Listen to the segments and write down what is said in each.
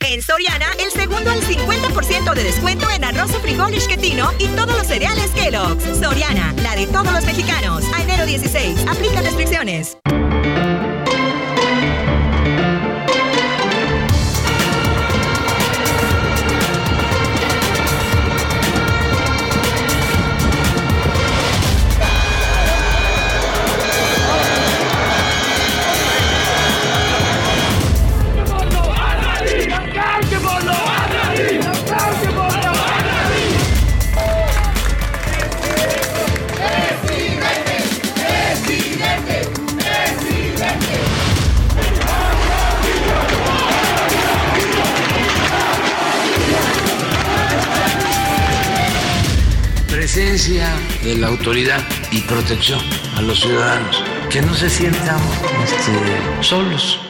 En Soriana, el segundo al 50% de descuento en arroz o frijol isquetino y todos los cereales Kellogg's. Soriana, la de todos los mexicanos. A enero 16, aplica restricciones. De la autoridad y protección a los ciudadanos, que no se sientan este, solos.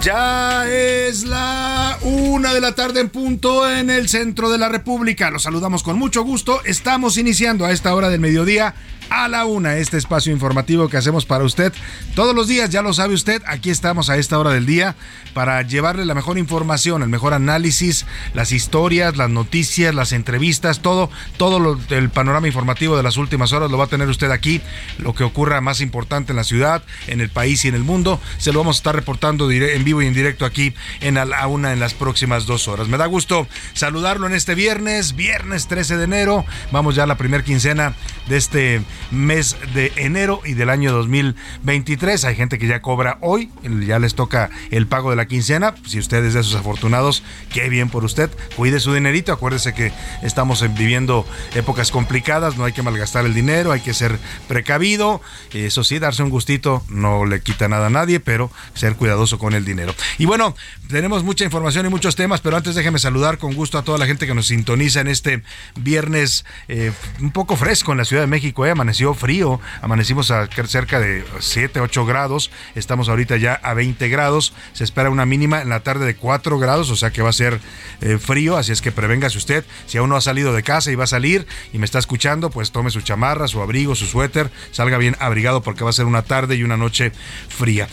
Ya es la una de la tarde en punto en el centro de la República. Los saludamos con mucho gusto. Estamos iniciando a esta hora del mediodía a la una, este espacio informativo que hacemos para usted todos los días, ya lo sabe usted, aquí estamos a esta hora del día para llevarle la mejor información, el mejor análisis, las historias, las noticias, las entrevistas, todo, todo el panorama informativo de las últimas horas lo va a tener usted aquí, lo que ocurra más importante en la ciudad, en el país y en el mundo, se lo vamos a estar reportando en vivo y en directo aquí en a la una en las próximas dos horas. Me da gusto saludarlo en este viernes, viernes 13 de enero, vamos ya a la primera quincena de este mes de enero y del año 2023. Hay gente que ya cobra hoy, ya les toca el pago de la quincena. Si usted es de esos afortunados, qué bien por usted. Cuide su dinerito. Acuérdese que estamos viviendo épocas complicadas, no hay que malgastar el dinero, hay que ser precavido. Eso sí, darse un gustito no le quita nada a nadie, pero ser cuidadoso con el dinero. Y bueno, tenemos mucha información y muchos temas, pero antes déjeme saludar con gusto a toda la gente que nos sintoniza en este viernes eh, un poco fresco en la Ciudad de México. ¿eh? Amaneció frío, amanecimos a cerca de 7, 8 grados, estamos ahorita ya a 20 grados, se espera una mínima en la tarde de 4 grados, o sea que va a ser eh, frío, así es que prevéngase usted, si aún no ha salido de casa y va a salir y me está escuchando, pues tome su chamarra, su abrigo, su suéter, salga bien abrigado porque va a ser una tarde y una noche fría.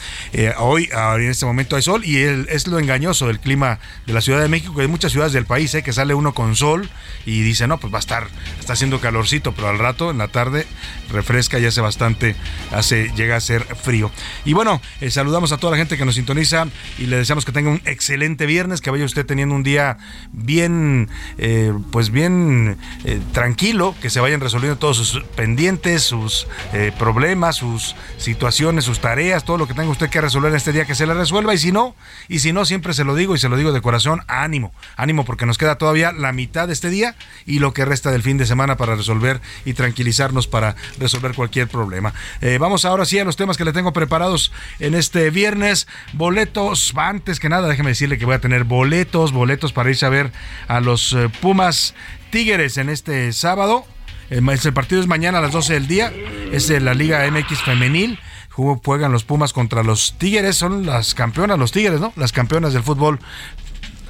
hoy, en este momento hay sol y es lo engañoso del clima de la Ciudad de México, que hay muchas ciudades del país, ¿eh? que sale uno con sol y dice, no, pues va a estar, está haciendo calorcito, pero al rato, en la tarde, refresca y hace bastante, hace, llega a ser frío. Y bueno, eh, saludamos a toda la gente que nos sintoniza y le deseamos que tenga un excelente viernes, que vaya usted teniendo un día bien, eh, pues bien tranquilo, que se vayan resolviendo todos sus pendientes, sus problemas, sus situaciones, sus tareas, todo lo que tenga usted que resolver en este día, que se le resuelva y si no, y si no, siempre se lo digo y se lo digo de corazón, ánimo, ánimo porque nos queda todavía la mitad de este día y lo que resta del fin de semana para resolver y tranquilizarnos para resolver cualquier problema. Eh, vamos ahora sí a los temas que le tengo preparados en este viernes. Boletos, antes que nada, déjeme decirle que voy a tener boletos, boletos para irse a ver a los eh, Pumas Tigres en este sábado. Eh, el partido es mañana a las 12 del día. Es de la Liga MX Femenil juegan los Pumas contra los Tigres, son las campeonas, los Tigres, ¿no? Las campeonas del fútbol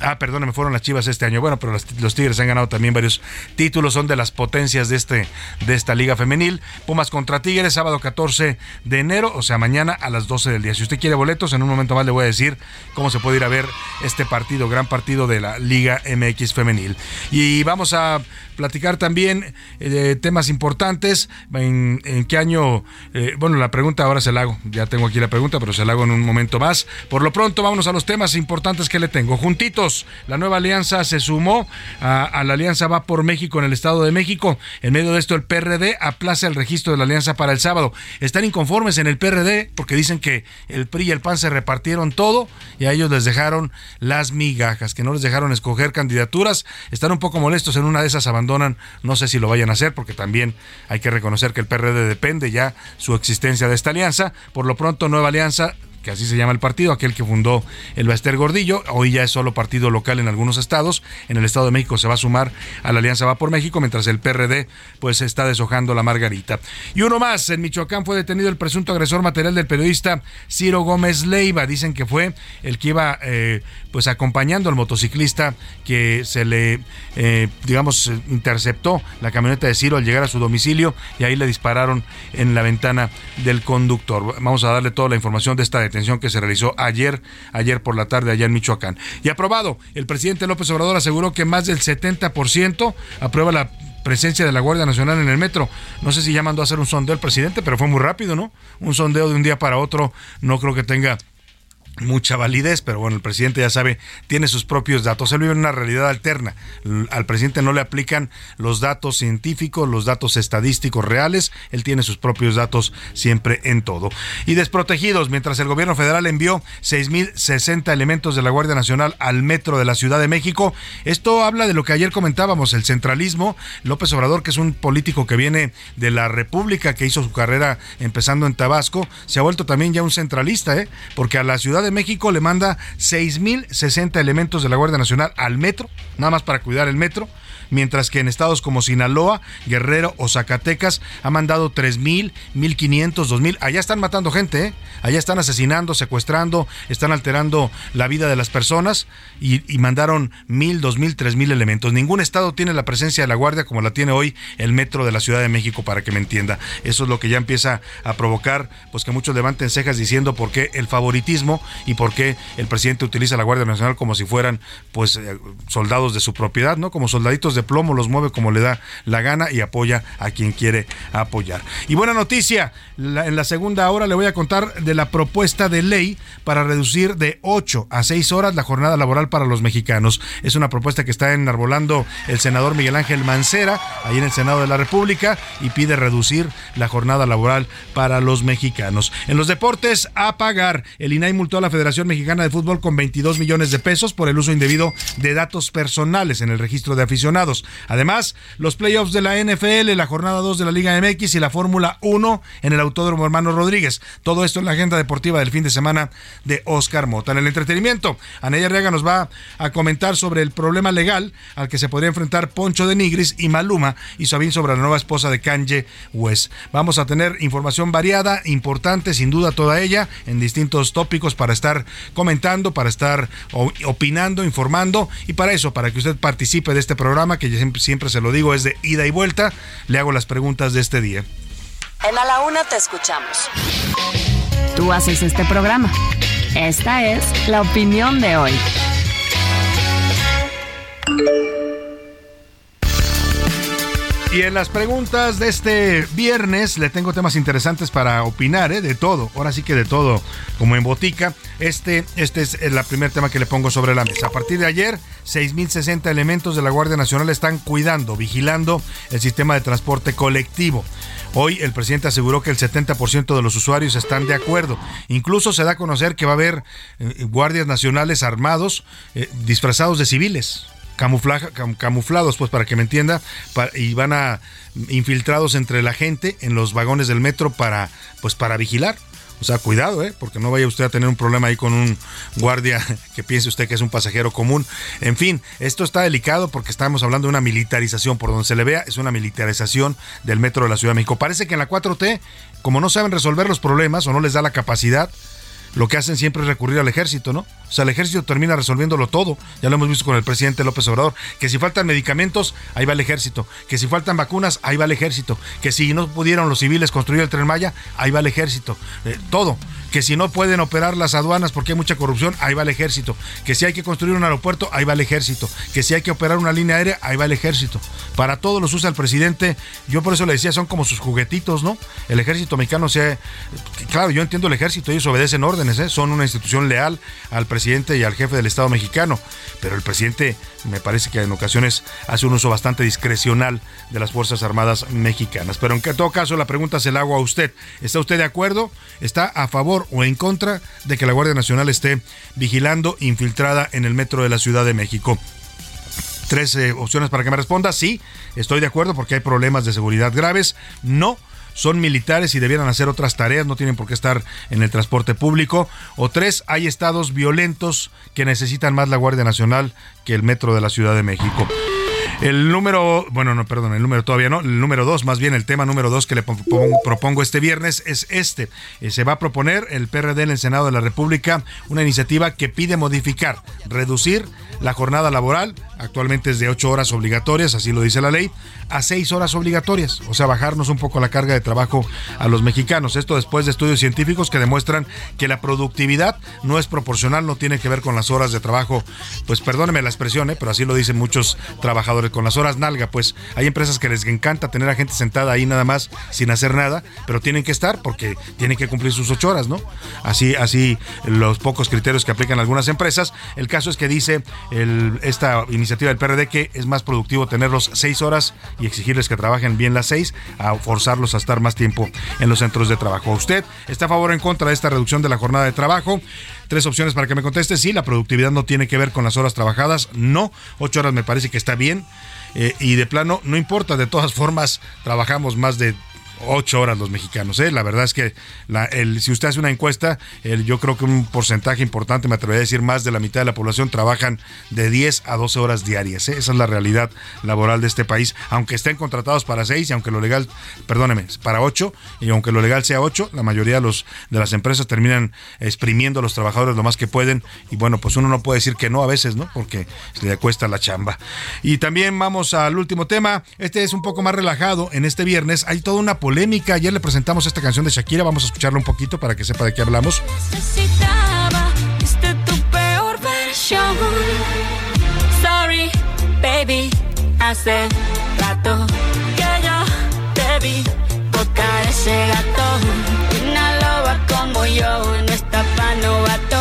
Ah, perdón, me fueron las Chivas este año. Bueno, pero los, Tigres han ganado también varios títulos, son de las potencias de, este, de esta liga femenil. Pumas contra Tigres, sábado 14 de enero, o sea, mañana a las 12 del día. Si usted quiere boletos, en un momento más le voy a decir cómo se puede ir a ver este partido, gran partido de la Liga MX femenil. Y vamos a platicar también eh, de temas importantes. En, qué año? Eh, bueno, la pregunta ahora se la hago. Ya tengo aquí la pregunta, pero se la hago en un momento más. Por lo pronto, vámonos a los temas importantes que le tengo. Juntitos, la nueva alianza se sumó a, la alianza Va por México en el Estado de México. En medio de esto, el PRD aplaza el registro de la alianza para el sábado. Están inconformes en el PRD porque dicen que el PRI y el PAN se repartieron todo y a ellos les dejaron las migajas, que no les dejaron escoger candidaturas. Están un poco molestos en una de esas abandonas no sé si lo vayan a hacer porque también hay que reconocer que el PRD depende ya su existencia de esta alianza. Por lo pronto, nueva alianza que así se llama el partido, aquel que fundó el Baster Gordillo, hoy ya es solo partido local en algunos estados, en el Estado de México se va a sumar a la Alianza Va por México, mientras el PRD pues está deshojando la margarita. Y uno más, en Michoacán fue detenido el presunto agresor material del periodista Ciro Gómez Leiva, dicen que fue el que iba eh, pues acompañando al motociclista que se le, eh, digamos, interceptó la camioneta de Ciro al llegar a su domicilio y ahí le dispararon en la ventana del conductor. Vamos a darle toda la información de esta detención que se realizó ayer, ayer por la tarde allá en Michoacán. Y aprobado, el presidente López Obrador aseguró que más del 70% aprueba la presencia de la Guardia Nacional en el metro. No sé si ya mandó a hacer un sondeo el presidente, pero fue muy rápido, ¿no? Un sondeo de un día para otro no creo que tenga mucha validez, pero bueno, el presidente ya sabe, tiene sus propios datos. Él vive en una realidad alterna. Al presidente no le aplican los datos científicos, los datos estadísticos reales. Él tiene sus propios datos siempre en todo. Y desprotegidos, mientras el gobierno federal envió 6.060 elementos de la Guardia Nacional al metro de la Ciudad de México. Esto habla de lo que ayer comentábamos, el centralismo. López Obrador, que es un político que viene de la República, que hizo su carrera empezando en Tabasco, se ha vuelto también ya un centralista, ¿eh? porque a la Ciudad de México le manda 6.060 elementos de la Guardia Nacional al metro, nada más para cuidar el metro mientras que en estados como Sinaloa, Guerrero o Zacatecas ha mandado 3.000, 1.500, 2.000. Allá están matando gente, ¿eh? allá están asesinando, secuestrando, están alterando la vida de las personas y, y mandaron 1.000, 2.000, 3.000 elementos. Ningún estado tiene la presencia de la Guardia como la tiene hoy el metro de la Ciudad de México, para que me entienda. Eso es lo que ya empieza a provocar pues que muchos levanten cejas diciendo por qué el favoritismo y por qué el presidente utiliza la Guardia Nacional como si fueran pues eh, soldados de su propiedad, ¿no? Como soldaditos de plomo, los mueve como le da la gana y apoya a quien quiere apoyar. Y buena noticia, en la segunda hora le voy a contar de la propuesta de ley para reducir de 8 a 6 horas la jornada laboral para los mexicanos. Es una propuesta que está enarbolando el senador Miguel Ángel Mancera, ahí en el Senado de la República, y pide reducir la jornada laboral para los mexicanos. En los deportes, a pagar. El INAI multó a la Federación Mexicana de Fútbol con 22 millones de pesos por el uso indebido de datos personales en el registro de aficionados. Además, los playoffs de la NFL, la jornada 2 de la Liga MX y la Fórmula 1 en el Autódromo Hermano Rodríguez. Todo esto en la agenda deportiva del fin de semana de Oscar Mota. En el entretenimiento, Anaya Arriaga nos va a comentar sobre el problema legal al que se podría enfrentar Poncho de Nigris y Maluma y Sabín sobre la nueva esposa de Kanye West. Vamos a tener información variada, importante, sin duda toda ella, en distintos tópicos para estar comentando, para estar opinando, informando y para eso, para que usted participe de este programa que siempre, siempre se lo digo, es de ida y vuelta. Le hago las preguntas de este día. En A la Una te escuchamos. Tú haces este programa. Esta es la opinión de hoy. Y en las preguntas de este viernes le tengo temas interesantes para opinar, ¿eh? de todo, ahora sí que de todo, como en botica. Este, este es el primer tema que le pongo sobre la mesa. A partir de ayer, 6.060 elementos de la Guardia Nacional están cuidando, vigilando el sistema de transporte colectivo. Hoy el presidente aseguró que el 70% de los usuarios están de acuerdo. Incluso se da a conocer que va a haber eh, guardias nacionales armados eh, disfrazados de civiles camuflados, pues para que me entienda, y van a infiltrados entre la gente en los vagones del metro para, pues para vigilar. O sea, cuidado, ¿eh? porque no vaya usted a tener un problema ahí con un guardia que piense usted que es un pasajero común. En fin, esto está delicado porque estamos hablando de una militarización, por donde se le vea, es una militarización del metro de la Ciudad de México. Parece que en la 4T, como no saben resolver los problemas o no les da la capacidad, lo que hacen siempre es recurrir al ejército, ¿no? O sea, el ejército termina resolviéndolo todo. Ya lo hemos visto con el presidente López Obrador. Que si faltan medicamentos, ahí va el ejército. Que si faltan vacunas, ahí va el ejército. Que si no pudieron los civiles construir el tren Maya, ahí va el ejército. Eh, todo. Que si no pueden operar las aduanas porque hay mucha corrupción, ahí va el ejército. Que si hay que construir un aeropuerto, ahí va el ejército. Que si hay que operar una línea aérea, ahí va el ejército. Para todo los usa el presidente. Yo por eso le decía, son como sus juguetitos, ¿no? El ejército mexicano sea. Claro, yo entiendo el ejército, ellos obedecen órdenes, ¿eh? son una institución leal al presidente y al jefe del Estado mexicano. Pero el presidente me parece que en ocasiones hace un uso bastante discrecional de las Fuerzas Armadas mexicanas. Pero en todo caso, la pregunta se la hago a usted. ¿Está usted de acuerdo? ¿Está a favor o en contra de que la Guardia Nacional esté vigilando infiltrada en el metro de la Ciudad de México? Tres eh, opciones para que me responda. Sí, estoy de acuerdo porque hay problemas de seguridad graves. No son militares y debieran hacer otras tareas, no tienen por qué estar en el transporte público. O tres, hay estados violentos que necesitan más la Guardia Nacional el metro de la Ciudad de México. El número, bueno, no, perdón, el número todavía no, el número dos, más bien el tema número dos que le propongo, este viernes es este. Eh, se va a proponer el PRD en el Senado de la República una iniciativa que pide modificar, reducir la jornada laboral, actualmente es de ocho horas obligatorias, así lo dice la ley, a seis horas obligatorias, o sea, bajarnos un poco la carga de trabajo a los mexicanos. Esto después de estudios científicos que demuestran que la productividad no es proporcional, no tiene que ver con las horas de trabajo, pues perdóneme la expresión, pero así lo dicen muchos trabajadores con las horas nalga, pues hay empresas que les encanta tener a gente sentada ahí nada más sin hacer nada, pero tienen que estar porque tienen que cumplir sus ocho horas, ¿no? Así, así los pocos criterios que aplican algunas empresas. El caso es que dice esta iniciativa del PRD que es más productivo tenerlos seis horas y exigirles que trabajen bien las seis a forzarlos a estar más tiempo en los centros de trabajo. ¿Usted está a favor o en contra de esta reducción de la jornada de trabajo? Tres opciones para que me conteste. Sí, la productividad no tiene que ver con las horas trabajadas. No, ocho horas me parece que está bien. Eh, y de plano, no importa, de todas formas, trabajamos más de ocho horas los mexicanos. ¿eh? La verdad es que el, si usted hace una encuesta, el, yo creo que un porcentaje importante, me atrevería a decir más de la mitad de la población, trabajan de 10 a 12 horas diarias. ¿eh? Esa es la realidad laboral de este país. Aunque estén contratados para 6 y aunque lo legal, perdóneme, para 8 y aunque lo legal sea 8, la mayoría de, los, de las empresas terminan exprimiendo a los trabajadores lo más que pueden. Y bueno, pues uno no puede decir que no a veces, ¿no? Porque se le cuesta la chamba. Y también vamos al último tema. Este es un poco más relajado. En este viernes hay toda una polémica. Ayer le presentamos esta canción de Shakira, vamos a escucharla un poquito para que sepa de qué hablamos. Necesitaba este tu peor versión. Sorry, baby, hace rato que yo te vi tocar ese gato. Una loba como yo no está pa' novato.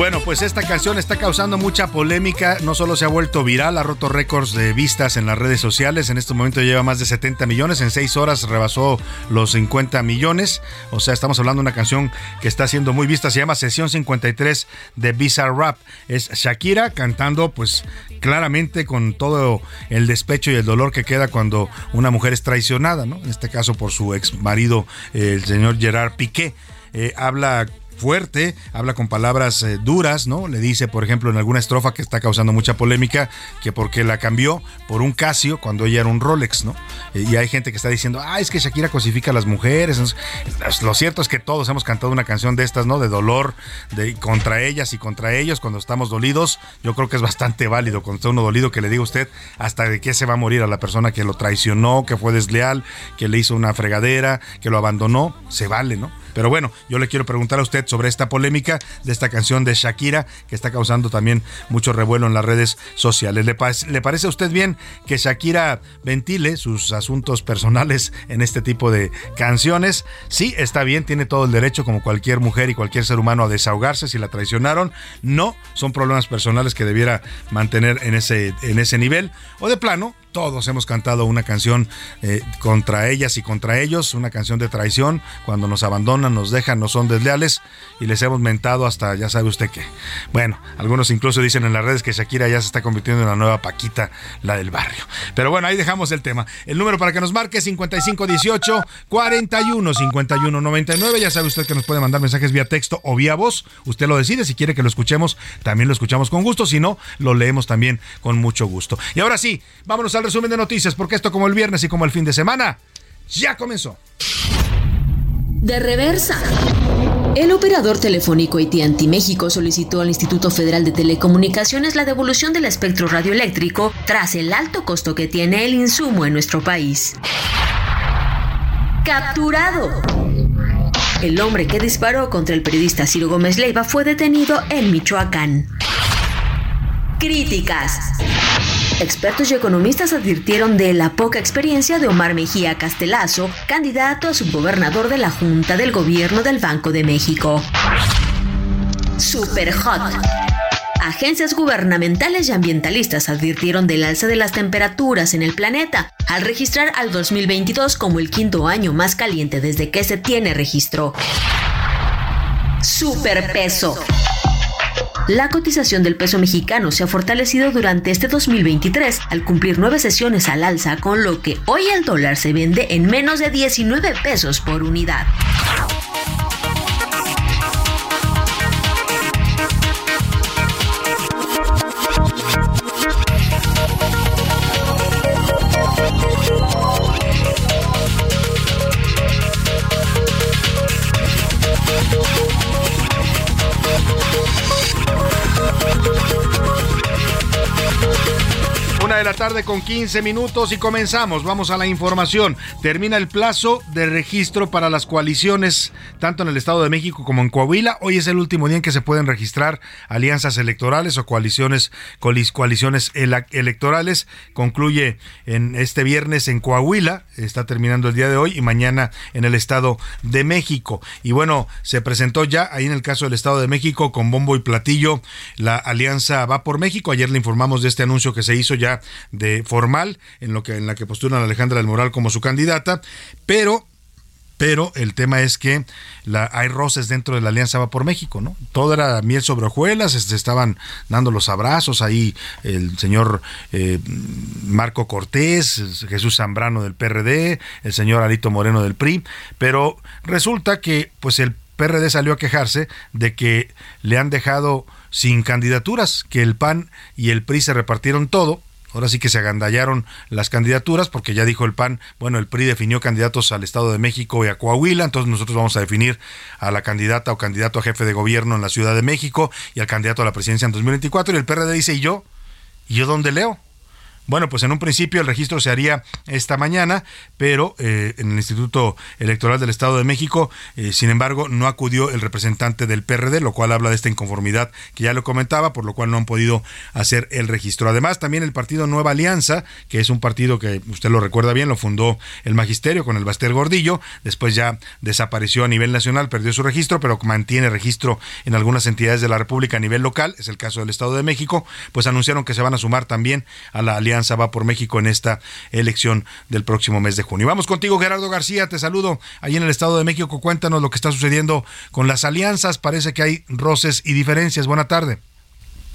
Bueno, pues esta canción está causando mucha polémica. No solo se ha vuelto viral, ha roto récords de vistas en las redes sociales. En este momento lleva más de 70 millones. En 6 horas rebasó los 50 millones. O sea, estamos hablando de una canción que está siendo muy vista. Se llama Sesión 53 de Bizarre Rap. Es Shakira cantando, pues claramente con todo el despecho y el dolor que queda cuando una mujer es traicionada, ¿no? En este caso por su ex marido, el señor Gerard Piqué. Eh, habla fuerte, habla con palabras eh, duras, ¿no? Le dice, por ejemplo, en alguna estrofa que está causando mucha polémica, que porque la cambió por un Casio cuando ella era un Rolex, ¿no? Eh, y hay gente que está diciendo, ah, es que Shakira cosifica a las mujeres. lo cierto es que todos hemos cantado una canción de estas, ¿no? De dolor, de contra ellas y contra ellos cuando estamos dolidos. Yo creo que es bastante válido cuando está uno dolido que le diga a usted hasta de qué se va a morir a la persona que lo traicionó, que fue desleal, que le hizo una fregadera, que lo abandonó. Se vale, ¿no? Pero bueno, yo le quiero preguntar a usted sobre esta polémica de esta canción de Shakira que está causando también mucho revuelo en las redes sociales. ¿Le, parece a usted bien que Shakira ventile sus asuntos personales en este tipo de canciones? Sí, está bien, tiene todo el derecho como cualquier mujer y cualquier ser humano a desahogarse si la traicionaron. No, son problemas personales que debiera mantener en ese, en ese nivel. O de plano, todos hemos cantado una canción eh, contra ellas y contra ellos, una canción de traición, cuando nos abandonan, nos dejan, no son desleales y les hemos mentado hasta ya sabe usted qué. Bueno, algunos incluso dicen en las redes que Shakira ya se está convirtiendo en la nueva Paquita, la del barrio. Pero bueno, ahí dejamos el tema. El número para que nos marque es 5518 41 51 99. Ya sabe usted que nos puede mandar mensajes vía texto o vía voz. Usted lo decide. Si quiere que lo escuchemos, también lo escuchamos con gusto. Si no, lo leemos también con mucho gusto. Y ahora sí, vámonos a al resumen de noticias, porque esto como el viernes y como el fin de semana, ya comenzó. De reversa. El operador telefónico AT&T México solicitó al Instituto Federal de Telecomunicaciones la devolución del espectro radioeléctrico tras el alto costo que tiene el insumo en nuestro país. Capturado. El hombre que disparó contra el periodista Ciro Gómez Leiva fue detenido en Michoacán. Críticas. Expertos y economistas advirtieron de la poca experiencia de Omar Mejía Castelazo, candidato a subgobernador de la Junta del Gobierno del Banco de México. Super Hot. Agencias gubernamentales y ambientalistas advirtieron del alza de las temperaturas en el planeta, al registrar al 2022 como el quinto año más caliente desde que se tiene registro. Superpeso. La cotización del peso mexicano se ha fortalecido durante este 2023 al cumplir nueve sesiones al alza, con lo que hoy el dólar se vende en menos de 19 pesos por unidad. De la tarde con 15 minutos y comenzamos. Vamos a la información. Termina el plazo de registro para las coaliciones, tanto en el Estado de México como en Coahuila. Hoy es el último día en que se pueden registrar alianzas electorales o coaliciones, coaliciones electorales. Concluye en este viernes en Coahuila, está terminando el día de hoy, y mañana en el Estado de México. Y bueno, se presentó ya ahí en el caso del Estado de México con bombo y platillo la alianza Va por México. Ayer le informamos de este anuncio que se hizo ya de formal en lo que en la que postulan a Alejandra del Moral como su candidata, pero pero el tema es que la, hay roces dentro de la Alianza Va por México, ¿no? Todo era miel sobre hojuelas, se estaban dando los abrazos ahí el señor eh, Marco Cortés, Jesús Zambrano del PRD, el señor Alito Moreno del PRI, pero resulta que pues el PRD salió a quejarse de que le han dejado sin candidaturas, que el PAN y el PRI se repartieron todo, Ahora sí que se agandallaron las candidaturas porque ya dijo el PAN, bueno, el PRI definió candidatos al Estado de México y a Coahuila, entonces nosotros vamos a definir a la candidata o candidato a jefe de gobierno en la Ciudad de México y al candidato a la presidencia en 2024 y el PRD dice, ¿y yo? ¿Y yo dónde leo? Bueno, pues en un principio el registro se haría esta mañana, pero eh, en el Instituto Electoral del Estado de México, eh, sin embargo, no acudió el representante del PRD, lo cual habla de esta inconformidad que ya lo comentaba, por lo cual no han podido hacer el registro. Además, también el partido Nueva Alianza, que es un partido que usted lo recuerda bien, lo fundó el magisterio con el Baster Gordillo, después ya desapareció a nivel nacional, perdió su registro, pero mantiene registro en algunas entidades de la República a nivel local, es el caso del Estado de México, pues anunciaron que se van a sumar también a la alianza va por México en esta elección del próximo mes de junio. Vamos contigo, Gerardo García, te saludo ahí en el Estado de México. Cuéntanos lo que está sucediendo con las alianzas. Parece que hay roces y diferencias. Buena tarde.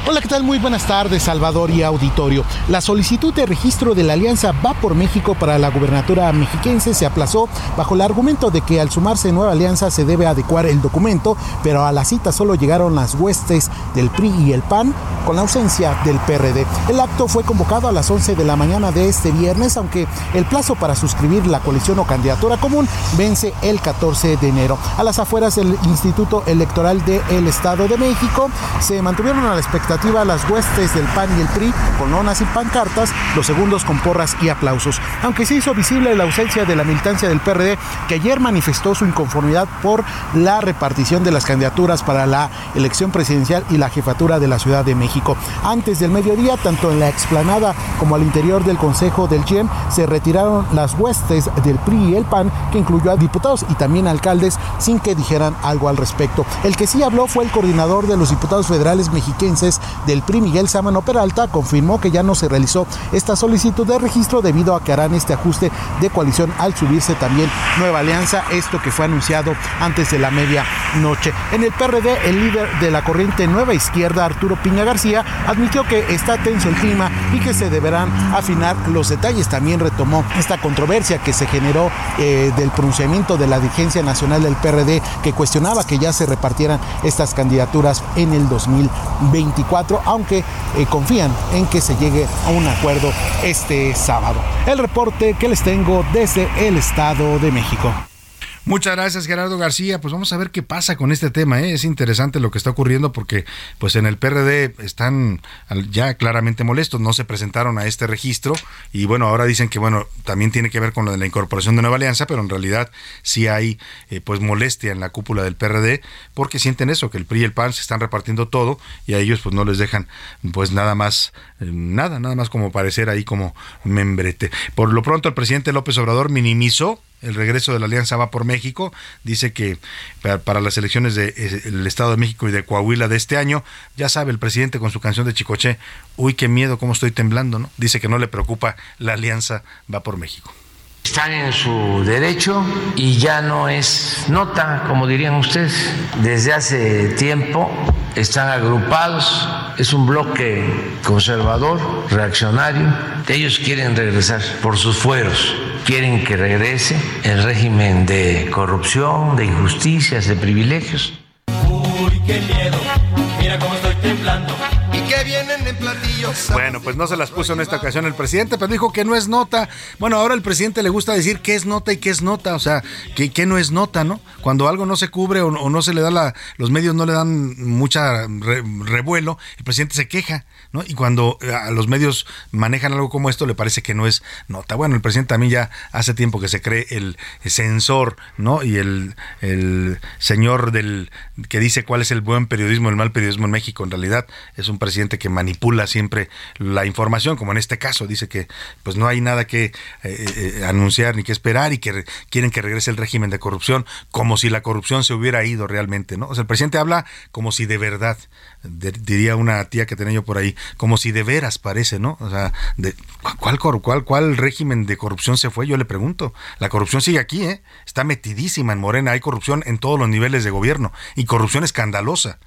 Hola, ¿qué tal? Muy buenas tardes, Salvador y auditorio. La solicitud de registro de la Alianza Va por México para la gubernatura mexiquense se aplazó bajo el argumento de que al sumarse Nueva Alianza se debe adecuar el documento, pero a la cita solo llegaron las huestes del PRI y el PAN con la ausencia del PRD. El acto fue convocado a las 11 de la mañana de este viernes, aunque el plazo para suscribir la coalición o candidatura común vence el 14 de enero. A las afueras del Instituto Electoral del Estado de México se mantuvieron a la expectativa las huestes del PAN y el PRI con lonas y pancartas, los segundos con porras y aplausos. Aunque se hizo visible la ausencia de la militancia del PRD, que ayer manifestó su inconformidad por la repartición de las candidaturas para la elección presidencial y la jefatura de la Ciudad de México. Antes del mediodía, tanto en la explanada como al interior del Consejo del GEM, se retiraron las huestes del PRI y el PAN, que incluyó a diputados y también alcaldes, sin que dijeran algo al respecto. El que sí habló fue el coordinador de los diputados federales mexiquenses del PRI, Miguel Sámano Peralta, confirmó que ya no se realizó esta solicitud de registro debido a que harán este ajuste de coalición al subirse también Nueva Alianza, esto que fue anunciado antes de la medianoche. En el PRD, el líder de la corriente Nueva Izquierda, Arturo Piña García, admitió que está tenso el clima y que se deberán afinar los detalles. También retomó esta controversia que se generó eh, del pronunciamiento de la dirigencia nacional del PRD que cuestionaba que ya se repartieran estas candidaturas en el 2024 2024, aunque eh, confían en que se llegue a un acuerdo este sábado. El reporte que les tengo desde el Estado de México. Muchas gracias Gerardo García. Pues vamos a ver qué pasa con este tema. ¿eh? Es interesante lo que está ocurriendo porque pues en el PRD están ya claramente molestos. No se presentaron a este registro y bueno, ahora dicen que bueno, también tiene que ver con lo de la incorporación de Nueva Alianza, pero en realidad sí hay eh, pues molestia en la cúpula del PRD porque sienten eso, que el PRI y el PAN se están repartiendo todo y a ellos pues no les dejan pues nada más, eh, nada, nada más como parecer ahí como membrete. Por lo pronto el presidente López Obrador minimizó el regreso de la Alianza Va por México. Dice que para las elecciones del de, Estado de México y de Coahuila de este año, ya sabe el presidente con su canción de Chicoche, uy, qué miedo, cómo estoy temblando, ¿no? Dice que no le preocupa la Alianza Va por México. Están en su derecho y ya no es nota, como dirían ustedes. Desde hace tiempo están agrupados, es un bloque conservador, reaccionario. Ellos quieren regresar por sus fueros quieren que regrese el régimen de corrupción, de injusticias, de privilegios. Uy, qué miedo, Bueno, pues no se las puso en esta ocasión el presidente, pero dijo que no es nota. Bueno, ahora el presidente le gusta decir qué es nota y qué es nota, o sea, que, no es nota, ¿no? Cuando algo no se cubre o, no se le da la, los medios no le dan mucha revuelo, el presidente se queja. Y cuando eh, a los medios manejan algo como esto, le parece que no es nota. Bueno, el presidente también ya hace tiempo que se cree el censor, ¿no? Y el, el señor del que dice cuál es el buen periodismo, el mal periodismo en México. En realidad es un presidente que manipula siempre la información, como en este caso, dice que pues no hay nada que eh, eh, anunciar ni que esperar y que quieren que regrese el régimen de corrupción, como si la corrupción se hubiera ido realmente, ¿no? El presidente habla como si de verdad diría una tía que tenía yo por ahí, como si de veras parece, ¿no? O sea, de, ¿cuál, cuál, ¿cuál régimen de corrupción se fue? Yo le pregunto. La corrupción sigue aquí, ¿eh? Está metidísima en Morena, hay corrupción en todos los niveles de gobierno y corrupción escandalosa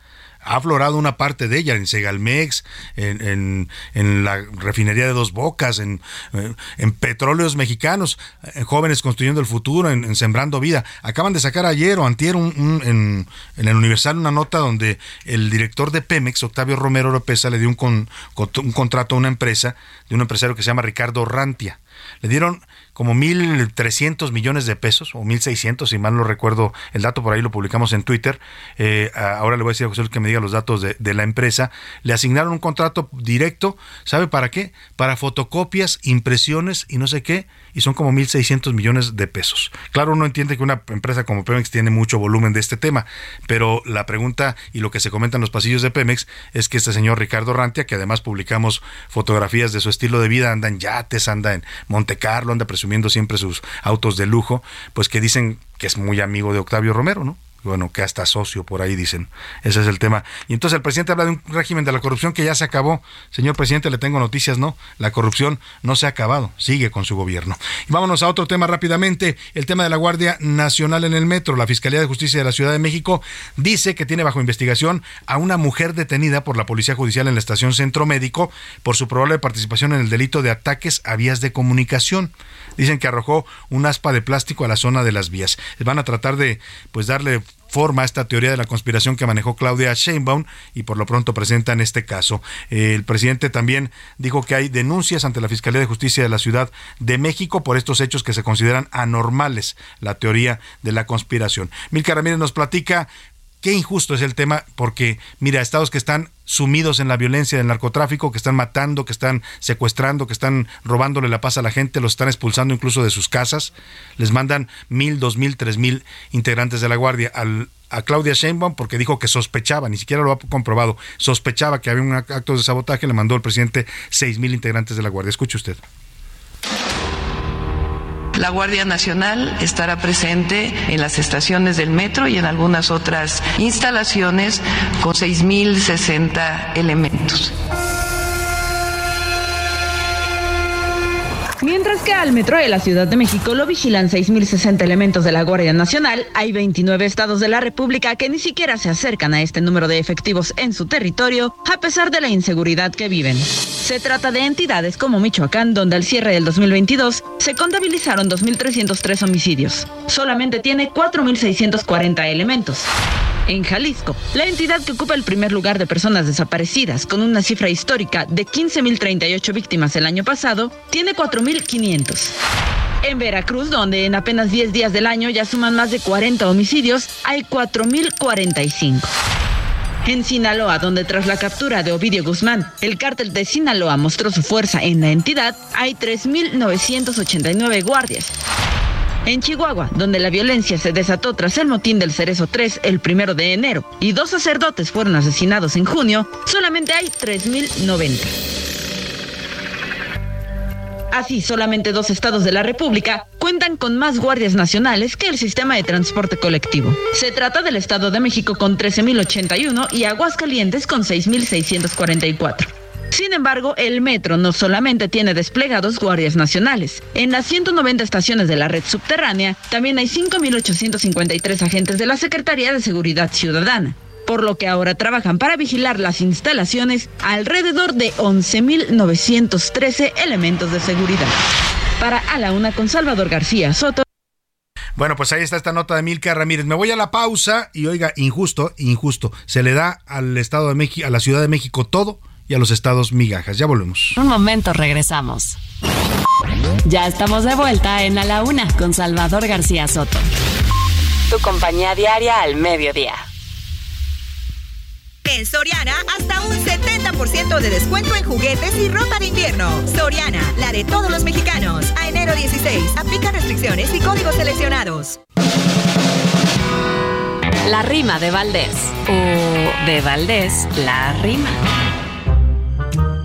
ha aflorado una parte de ella en Segalmex, en, en, la refinería de Dos Bocas, en, eh, en petróleos mexicanos, en jóvenes construyendo el futuro, en, Sembrando Vida. Acaban de sacar ayer o antier en, el Universal una nota donde el director de Pemex, Octavio Romero Oropesa, le dio un, un contrato a una empresa, de un empresario que se llama Ricardo Rantia. Le dieron como 1.300 millones de pesos, o 1.600, si mal no recuerdo el dato, por ahí lo publicamos en Twitter. Eh, ahora le voy a decir a José Luis que me diga los datos de, de, la empresa. Le asignaron un contrato directo, ¿sabe para qué? Para fotocopias, impresiones y no sé qué, y son como 1.600 millones de pesos. Claro, uno entiende que una empresa como Pemex tiene mucho volumen de este tema, pero la pregunta y lo que se comenta en los pasillos de Pemex es que este señor Ricardo Rantia, que además publicamos fotografías de su estilo de vida, anda en yates, anda en Monte Carlo, anda presumiendo siempre sus autos de lujo, pues que dicen que es muy amigo de Octavio Romero, ¿no? Bueno, que hasta socio por ahí dicen. Ese es el tema. Y entonces el presidente habla de un régimen de la corrupción que ya se acabó. Señor presidente, le tengo noticias, no. La corrupción no se ha acabado, sigue con su gobierno. Vámonos a otro tema rápidamente, el tema de la Guardia Nacional en el metro. La Fiscalía de Justicia de la Ciudad de México dice que tiene bajo investigación a una mujer detenida por la Policía Judicial en la estación Centro Médico por su probable participación en el delito de ataques a vías de comunicación. Dicen que arrojó un aspa de plástico a la zona de las vías. Van a tratar de pues darle forma esta teoría de la conspiración que manejó Claudia Sheinbaum y por lo pronto presenta en este caso. el presidente también dijo que hay denuncias ante la Fiscalía de Justicia de la Ciudad de México por estos hechos que se consideran anormales, la teoría de la conspiración. Milka Ramírez nos platica qué injusto es el tema, porque mira, estados que están sumidos en la violencia del narcotráfico, que están matando, que están secuestrando, que están robándole la paz a la gente, los están expulsando incluso de sus casas, les mandan mil, dos mil, tres mil integrantes de la Guardia al, a Claudia Sheinbaum porque dijo que sospechaba, ni siquiera lo ha comprobado, sospechaba que había un acto de sabotaje, le mandó al presidente seis mil integrantes de la Guardia. Escuche usted. La Guardia Nacional estará presente en las estaciones del metro y en algunas otras instalaciones con 6.060 elementos. Mientras que al metro de la Ciudad de México lo vigilan 6.060 elementos de la Guardia Nacional, hay 29 estados de la República que ni siquiera se acercan a este número de efectivos en su territorio, a pesar de la inseguridad que viven. Se trata de entidades como Michoacán, donde al cierre del 2022 se contabilizaron 2.303 homicidios. Solamente tiene 4.640 elementos. En Jalisco, la entidad que ocupa el primer lugar de personas desaparecidas, con una cifra histórica de 15.038 víctimas el año pasado, tiene 4.500. En Veracruz, donde en apenas 10 días del año ya suman más de 40 homicidios, hay 4.045. En Sinaloa, donde tras la captura de Ovidio Guzmán, el cártel de Sinaloa mostró su fuerza en la entidad, hay 3.989 guardias. En Chihuahua, donde la violencia se desató tras el motín del Cerezo 3 el primero de enero y dos sacerdotes fueron asesinados en junio, solamente hay 3.090. Así, solamente dos estados de la República cuentan con más guardias nacionales que el sistema de transporte colectivo. Se trata del Estado de México con 13.081 y Aguascalientes con 6.644. Sin embargo, el metro no solamente tiene desplegados guardias nacionales. En las 190 estaciones de la red subterránea también hay 5.853 agentes de la Secretaría de Seguridad Ciudadana por lo que ahora trabajan para vigilar las instalaciones alrededor de 11.913 elementos de seguridad. Para A la Una con Salvador García Soto. Bueno, pues ahí está esta nota de Milka Ramírez. Me voy a la pausa y oiga, injusto, injusto. Se le da al Estado de México, a la Ciudad de México todo y a los estados migajas. Ya volvemos. Un momento, regresamos. Ya estamos de vuelta en A la Una con Salvador García Soto. Tu compañía diaria al mediodía. En Soriana, hasta un 70% de descuento en juguetes y ropa de invierno. Soriana, la de todos los mexicanos. A enero 16, aplica restricciones y códigos seleccionados. La rima de Valdés. O de Valdés, la rima.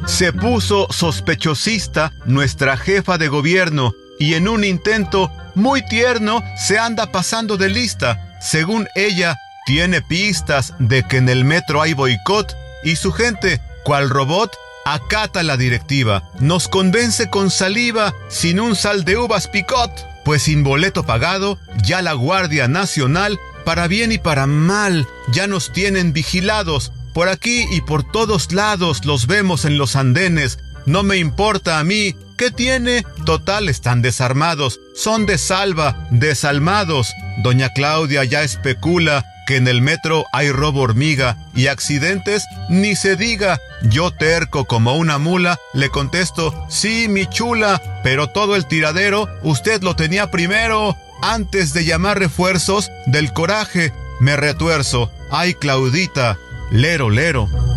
Se puso sospechosista nuestra jefa de gobierno y en un intento muy tierno se anda pasando de lista. Según ella, tiene pistas de que en el metro hay boicot y su gente, cual robot, acata la directiva. Nos convence con saliva sin un sal de uvas picot, pues sin boleto pagado, ya la Guardia Nacional, para bien y para mal, ya nos tienen vigilados. Por aquí y por todos lados los vemos en los andenes. No me importa a mí. ¿Qué tiene? Total, están desarmados. Son de salva, desalmados. Doña Claudia ya especula que en el metro hay robo hormiga y accidentes, ni se diga. Yo terco como una mula, le contesto, sí, mi chula, pero todo el tiradero usted lo tenía primero. Antes de llamar refuerzos del coraje, me retuerzo. Ay, Claudita, lero, lero.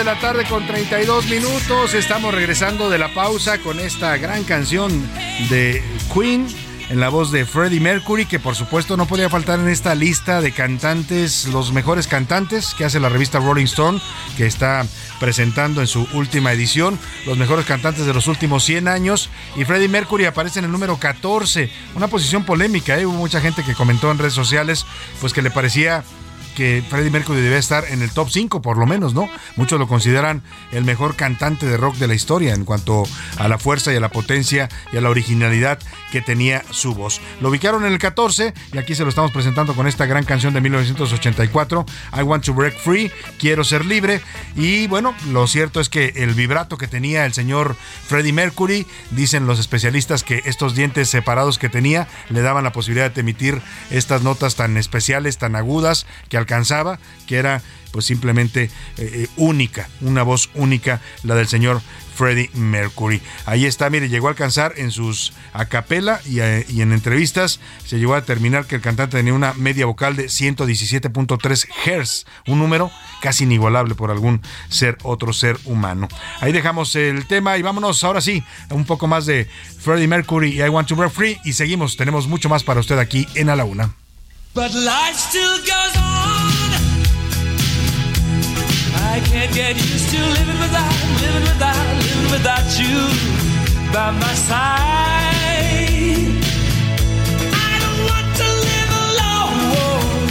De la tarde con 32 minutos. Estamos regresando de la pausa con esta gran canción de Queen en la voz de Freddie Mercury, que por supuesto no podía faltar en esta lista de cantantes, los mejores cantantes que hace la revista Rolling Stone, que está presentando en su última edición los mejores cantantes de los últimos 100 años. Y Freddie Mercury aparece en el número 14, una posición polémica. ¿eh? Hubo mucha gente que comentó en redes sociales pues que le parecía que Freddie Mercury debe estar en el top 5 por lo menos, ¿no? Muchos lo consideran el mejor cantante de rock de la historia en cuanto a la fuerza y a la potencia y a la originalidad que tenía su voz. Lo ubicaron en el 14 y aquí se lo estamos presentando con esta gran canción de 1984, I Want to Break Free, Quiero ser libre. Y bueno, lo cierto es que el vibrato que tenía el señor Freddie Mercury, dicen los especialistas que estos dientes separados que tenía le daban la posibilidad de emitir estas notas tan especiales, tan agudas que alcanzaba, que era pues simplemente eh, eh, única, una voz única, la del señor Freddie Mercury. Ahí está, mire, llegó a alcanzar en sus acapela y, eh, y en entrevistas se llegó a determinar que el cantante tenía una media vocal de 117.3 Hz, un número casi inigualable por algún ser, otro ser humano. Ahí dejamos el tema y vámonos ahora sí, un poco más de Freddie Mercury y I Want to Break Free y seguimos, tenemos mucho más para usted aquí en A la Una. I can't get used to living without, living without, living without you by my side. I don't want to live alone.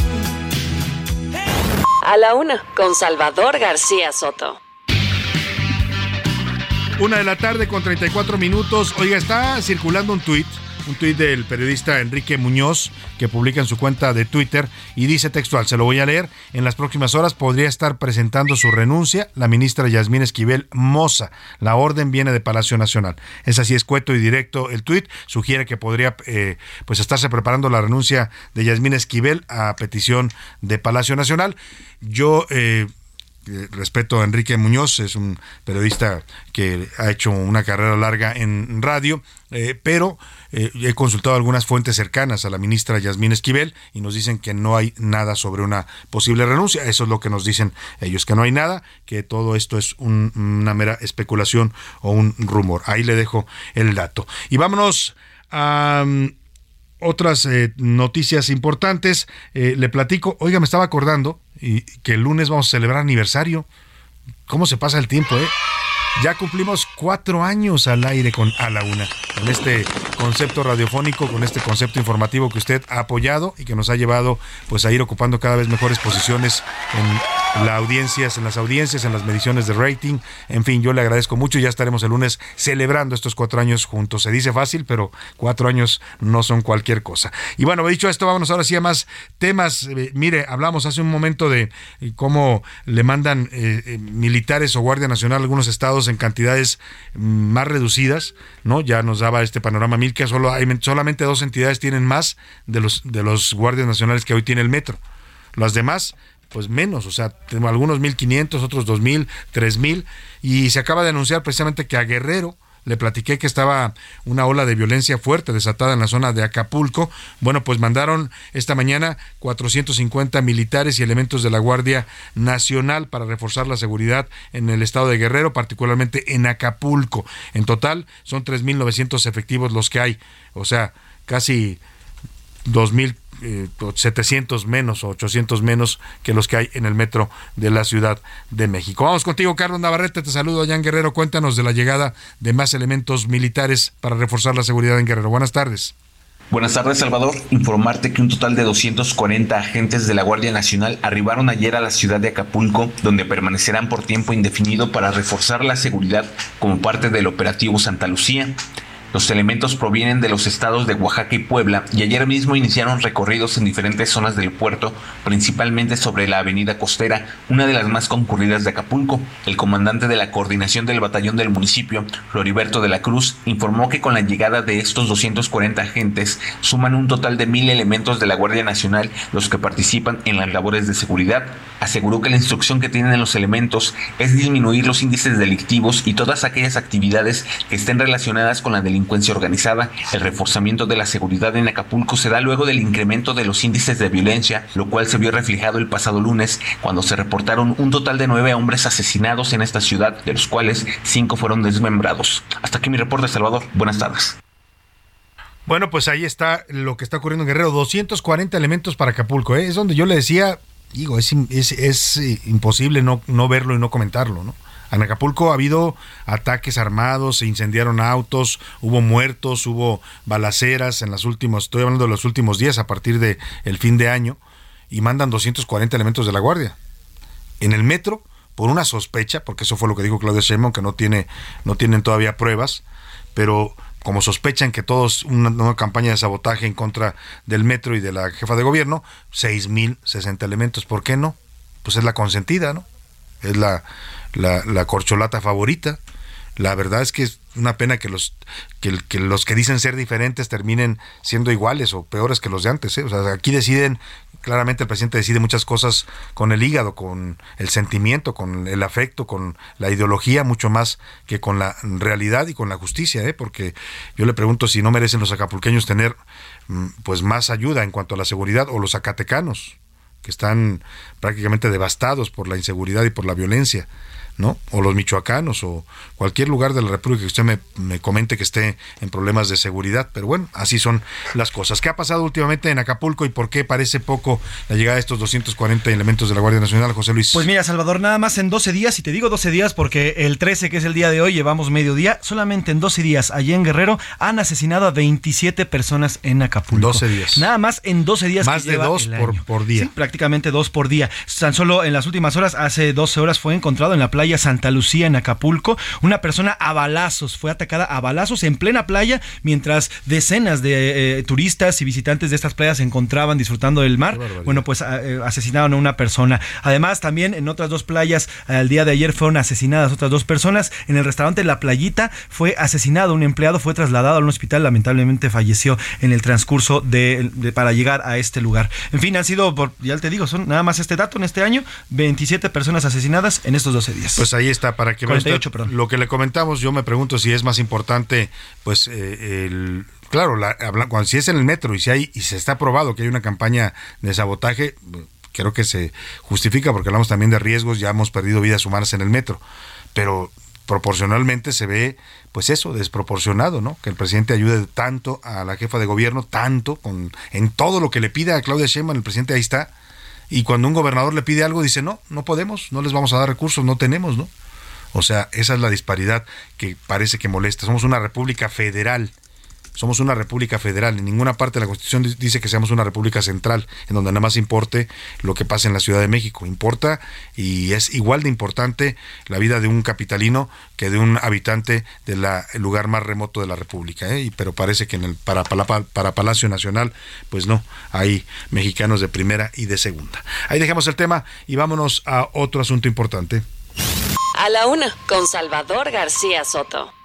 A la una, con Salvador García Soto. Una de la tarde con 34 minutos. Oiga, está circulando un tuit, un tuit del periodista Enrique Muñoz, que publica en su cuenta de Twitter y dice textual, se lo voy a leer, en las próximas horas podría estar presentando su renuncia la ministra Yasmín Esquivel Moza. La orden viene de Palacio Nacional. Es así escueto y directo el tuit, sugiere que podría eh, pues estarse preparando la renuncia de Yasmín Esquivel a petición de Palacio Nacional. Yo... Eh, eh, respeto a Enrique Muñoz, es un periodista que ha hecho una carrera larga en radio, pero eh, he consultado algunas fuentes cercanas a la ministra Yasmín Esquivel y nos dicen que no hay nada sobre una posible renuncia. Eso es lo que nos dicen ellos, que no hay nada, que todo esto es un- una mera especulación o un rumor. Ahí le dejo el dato. Y vámonos a... mm, otras eh, noticias importantes. Eh, le platico, oiga, me estaba acordando y, que el lunes vamos a celebrar aniversario. ¿Cómo se pasa el tiempo, eh? Ya cumplimos cuatro años al aire con A la Una, con este concepto radiofónico, con este concepto informativo que usted ha apoyado y que nos ha llevado pues a ir ocupando cada vez mejores posiciones en la audiencias, en las audiencias, en las mediciones de rating. En fin, yo le agradezco mucho y ya estaremos el lunes celebrando estos cuatro años juntos. Se dice fácil, pero cuatro años no son cualquier cosa. Y bueno, dicho esto, vámonos ahora sí a más temas. Eh, mire, hablamos hace un momento de eh, cómo le mandan eh, eh, militares o Guardia Nacional a algunos estados en cantidades mm, más reducidas, ¿no? Ya nos daba este panorama mil que solo hay, solamente dos entidades tienen más de los de los guardias nacionales que hoy tiene el metro. Las demás pues menos, o sea, tenemos algunos 1500, otros 2000, 3000 y se acaba de anunciar precisamente que a Guerrero le platiqué que estaba una ola de violencia fuerte desatada en la zona de Acapulco. Bueno, pues mandaron esta mañana 450 militares y elementos de la Guardia Nacional para reforzar la seguridad en el estado de Guerrero, particularmente en Acapulco. En total son 3.900 efectivos los que hay, o sea, casi 2.000 eh, 700 menos o 800 menos que los que hay en el metro de la Ciudad de México. Vamos contigo, Carlos Navarrete. Te saludo, Jan Guerrero. Cuéntanos de la llegada de más elementos militares para reforzar la seguridad en Guerrero. Buenas tardes. Buenas tardes, Salvador. Informarte que un total de 240 agentes de la Guardia Nacional arribaron ayer a la ciudad de Acapulco, donde permanecerán por tiempo indefinido para reforzar la seguridad como parte del operativo Santa Lucía. Los elementos provienen de los estados de Oaxaca y Puebla y ayer mismo iniciaron recorridos en diferentes zonas del puerto, principalmente sobre la avenida costera, una de las más concurridas de Acapulco. El comandante de la coordinación del batallón del municipio, Floriberto de la Cruz, informó que con la llegada de estos 240 agentes suman un total de mil elementos de la Guardia Nacional los que participan en las labores de seguridad. Aseguró que la instrucción que tienen los elementos es disminuir los índices delictivos y todas aquellas actividades que estén relacionadas con la delincuencia organizada. El reforzamiento de la seguridad en Acapulco se da luego del incremento de los índices de violencia, lo cual se vio reflejado el pasado lunes cuando se reportaron un total de nueve hombres asesinados en esta ciudad, de los cuales cinco fueron desmembrados. Hasta aquí mi reporte, Salvador. Buenas tardes. Bueno, pues ahí está lo que está ocurriendo en Guerrero. 240 elementos para Acapulco. ¿eh? Es donde yo le decía, digo, es, es, es eh, imposible no, no verlo y no comentarlo, ¿no? En Acapulco ha habido ataques armados, se incendiaron autos, hubo muertos, hubo balaceras en las últimas, estoy hablando de los últimos días a partir de el fin de año y mandan 240 elementos de la Guardia. En el metro, por una sospecha, porque eso fue lo que dijo Claudia Sheinbaum, que no, tiene, no tienen todavía pruebas, pero como sospechan que todos una, una campaña de sabotaje en contra del metro y de la jefa de gobierno, 6.060 elementos. ¿Por qué no? Pues es la consentida, ¿no? Es la, la, la corcholata favorita. La verdad es que es una pena que los que, que los que dicen ser diferentes terminen siendo iguales o peores que los de antes. ¿eh? O sea, aquí deciden, claramente el presidente decide muchas cosas con el hígado, con el sentimiento, con el afecto, con la ideología, mucho más que con la realidad y con la justicia, ¿eh? porque yo le pregunto si no merecen los acapulqueños tener mm, pues más ayuda en cuanto a la seguridad o los zacatecanos que están prácticamente devastados por la inseguridad y por la violencia. ¿No? O los michoacanos o cualquier lugar de la República que usted me, me, comente que esté en problemas de seguridad. Pero bueno, así son las cosas. ¿Qué ha pasado últimamente en Acapulco y por qué parece poco la llegada de estos 240 elementos de la Guardia Nacional, José Luis? Pues mira, Salvador, nada más en 12 días, y te digo 12 días porque el 13, que es el día de hoy, llevamos mediodía, solamente en 12 días, allí en Guerrero, han asesinado a 27 personas en Acapulco. 12 días. Nada más en 12 días. Más de dos por, por, día. Sí, prácticamente dos por día. Tan solo en las últimas horas, hace 12 horas, fue encontrado en la playa Santa Lucía, en Acapulco. Una persona a balazos, fue atacada a balazos en plena playa, mientras decenas de eh, turistas y visitantes de estas playas se encontraban disfrutando del mar. Bueno, pues eh, asesinaron a una persona. Además, también en otras dos playas, al día de ayer fueron asesinadas otras dos personas. En el restaurante La Playita fue asesinado un empleado, fue trasladado a un hospital, lamentablemente falleció en el transcurso de, de para llegar a este lugar. En fin, han sido, por, ya te digo, son nada más este dato en este año, 27 personas asanadas en estos 12 días. Pues ahí está, para que 48, usted, lo que le comentamos, yo me pregunto si es más importante, pues, eh, el, claro, la, cuando, si es en el metro y si hay y se está probado que hay una campaña de sabotaje, creo que se justifica porque hablamos también de riesgos, ya hemos perdido vidas humanas en el metro, pero proporcionalmente se ve pues eso desproporcionado, ¿no? Que el presidente ayude tanto a la jefa de gobierno, tanto con en todo lo que le pida a Claudia Sheinbaum, el presidente ahí está. Y cuando un gobernador le pide algo dice, "No, no podemos, no les vamos a dar recursos, no tenemos", ¿no? O sea, esa es la disparidad que parece que molesta. Somos una república federal. Somos una república federal. En ninguna parte de la Constitución dice que seamos una república central, en donde nada más importe lo que pasa en la Ciudad de México. Importa y es igual de importante la vida de un capitalino que de un habitante del lugar más remoto de la República. ¿eh? Pero parece que en el, para, para, para Palacio Nacional, pues no, hay mexicanos de primera y de segunda. Ahí dejamos el tema y vámonos a otro asunto importante. A la una, con Salvador García Soto.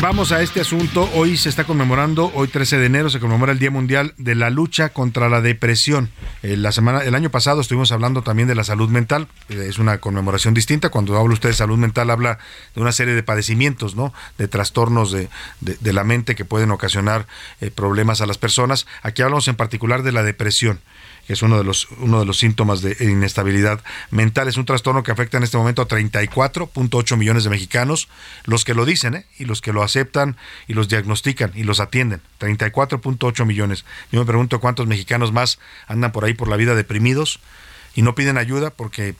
Vamos a este asunto. Hoy se está conmemorando, hoy 13 de enero se conmemora el Día Mundial de la Lucha contra la Depresión. Eh, la semana, el año pasado estuvimos hablando también de la salud mental. Eh, es una conmemoración distinta. Cuando habla usted de salud mental, habla de una serie de padecimientos, ¿no? De trastornos de, la mente que pueden ocasionar eh, problemas a las personas. Aquí hablamos en particular de la depresión que es uno de los uno de los síntomas de inestabilidad mental. Es un trastorno que afecta en este momento a 34.8 millones de mexicanos, los que lo dicen ¿eh? y los que lo aceptan y los diagnostican y los atienden. 34.8 millones. Yo me pregunto cuántos mexicanos más andan por ahí por la vida deprimidos y no piden ayuda porque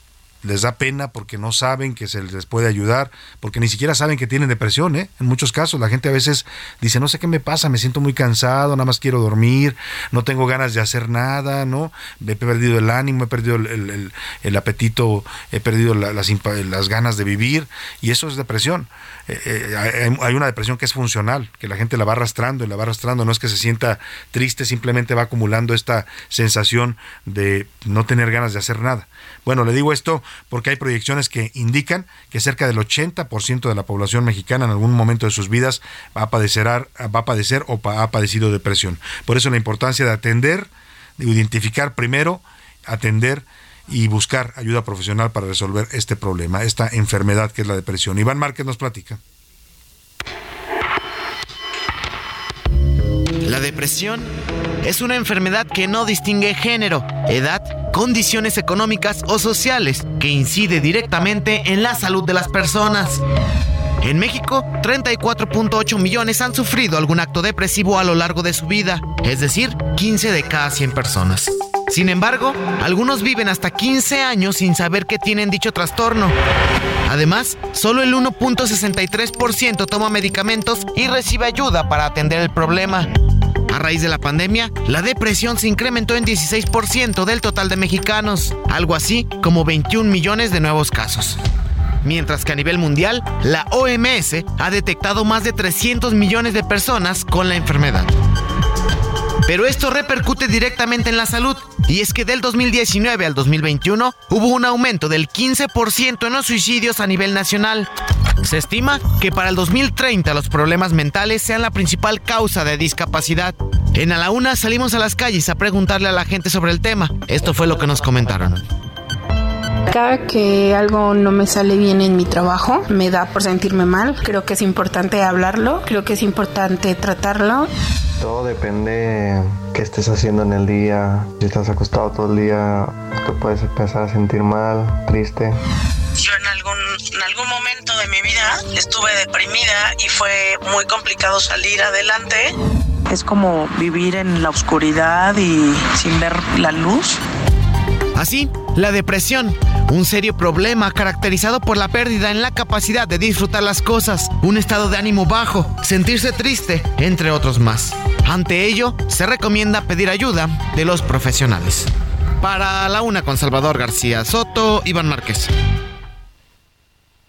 les da pena porque no saben que se les puede ayudar, porque ni siquiera saben que tienen depresión, ¿eh? En muchos casos la gente a veces dice, no sé qué me pasa, me siento muy cansado, nada más quiero dormir, no tengo ganas de hacer nada, ¿no? He perdido el ánimo, he perdido el, el, apetito, he perdido la, las, las, ganas de vivir, y eso es depresión. Eh, eh, hay una depresión que es funcional, que la gente la va arrastrando y la va arrastrando, no es que se sienta triste, simplemente va acumulando esta sensación de no tener ganas de hacer nada. Bueno, le digo esto porque hay proyecciones que indican que cerca del 80% de la población mexicana en algún momento de sus vidas va a padecer, va a padecer o ha padecido depresión. Por eso la importancia de atender, de identificar primero, atender y buscar ayuda profesional para resolver este problema, esta enfermedad que es la depresión. Iván Márquez nos platica. La depresión es una enfermedad que no distingue género, edad, condiciones económicas o sociales, que incide directamente en la salud de las personas. En México, 34.8 millones han sufrido algún acto depresivo a lo largo de su vida, es decir, 15 de cada 100 personas. Sin embargo, algunos viven hasta 15 años sin saber que tienen dicho trastorno. Además, solo el 1.63% toma medicamentos y recibe ayuda para atender el problema. A raíz de la pandemia, la depresión se incrementó en 16% del total de mexicanos, algo así como 21 millones de nuevos casos. Mientras que a nivel mundial, la OMS ha detectado más de 300 millones de personas con la enfermedad. Pero esto repercute directamente en la salud, y es que del 2019 al 2021 hubo un aumento del 15% en los suicidios a nivel nacional. Se estima que para el 2030 los problemas mentales sean la principal causa de discapacidad. En A la Una salimos a las calles a preguntarle a la gente sobre el tema. Esto fue lo que nos comentaron. Cada que algo no me sale bien en mi trabajo, me da por sentirme mal. Creo que es importante hablarlo, creo que es importante tratarlo. Todo depende qué estés haciendo en el día. Si estás acostado todo el día, te puedes empezar a sentir mal, triste. Yo en algún, en algún momento de mi vida estuve deprimida y fue muy complicado salir adelante. Es como vivir en la oscuridad y sin ver la luz. Así, la depresión, un serio problema caracterizado por la pérdida en la capacidad de disfrutar las cosas, un estado de ánimo bajo, sentirse triste, entre otros más. Ante ello, se recomienda pedir ayuda de los profesionales. Para la una con Salvador García Soto, Iván Márquez.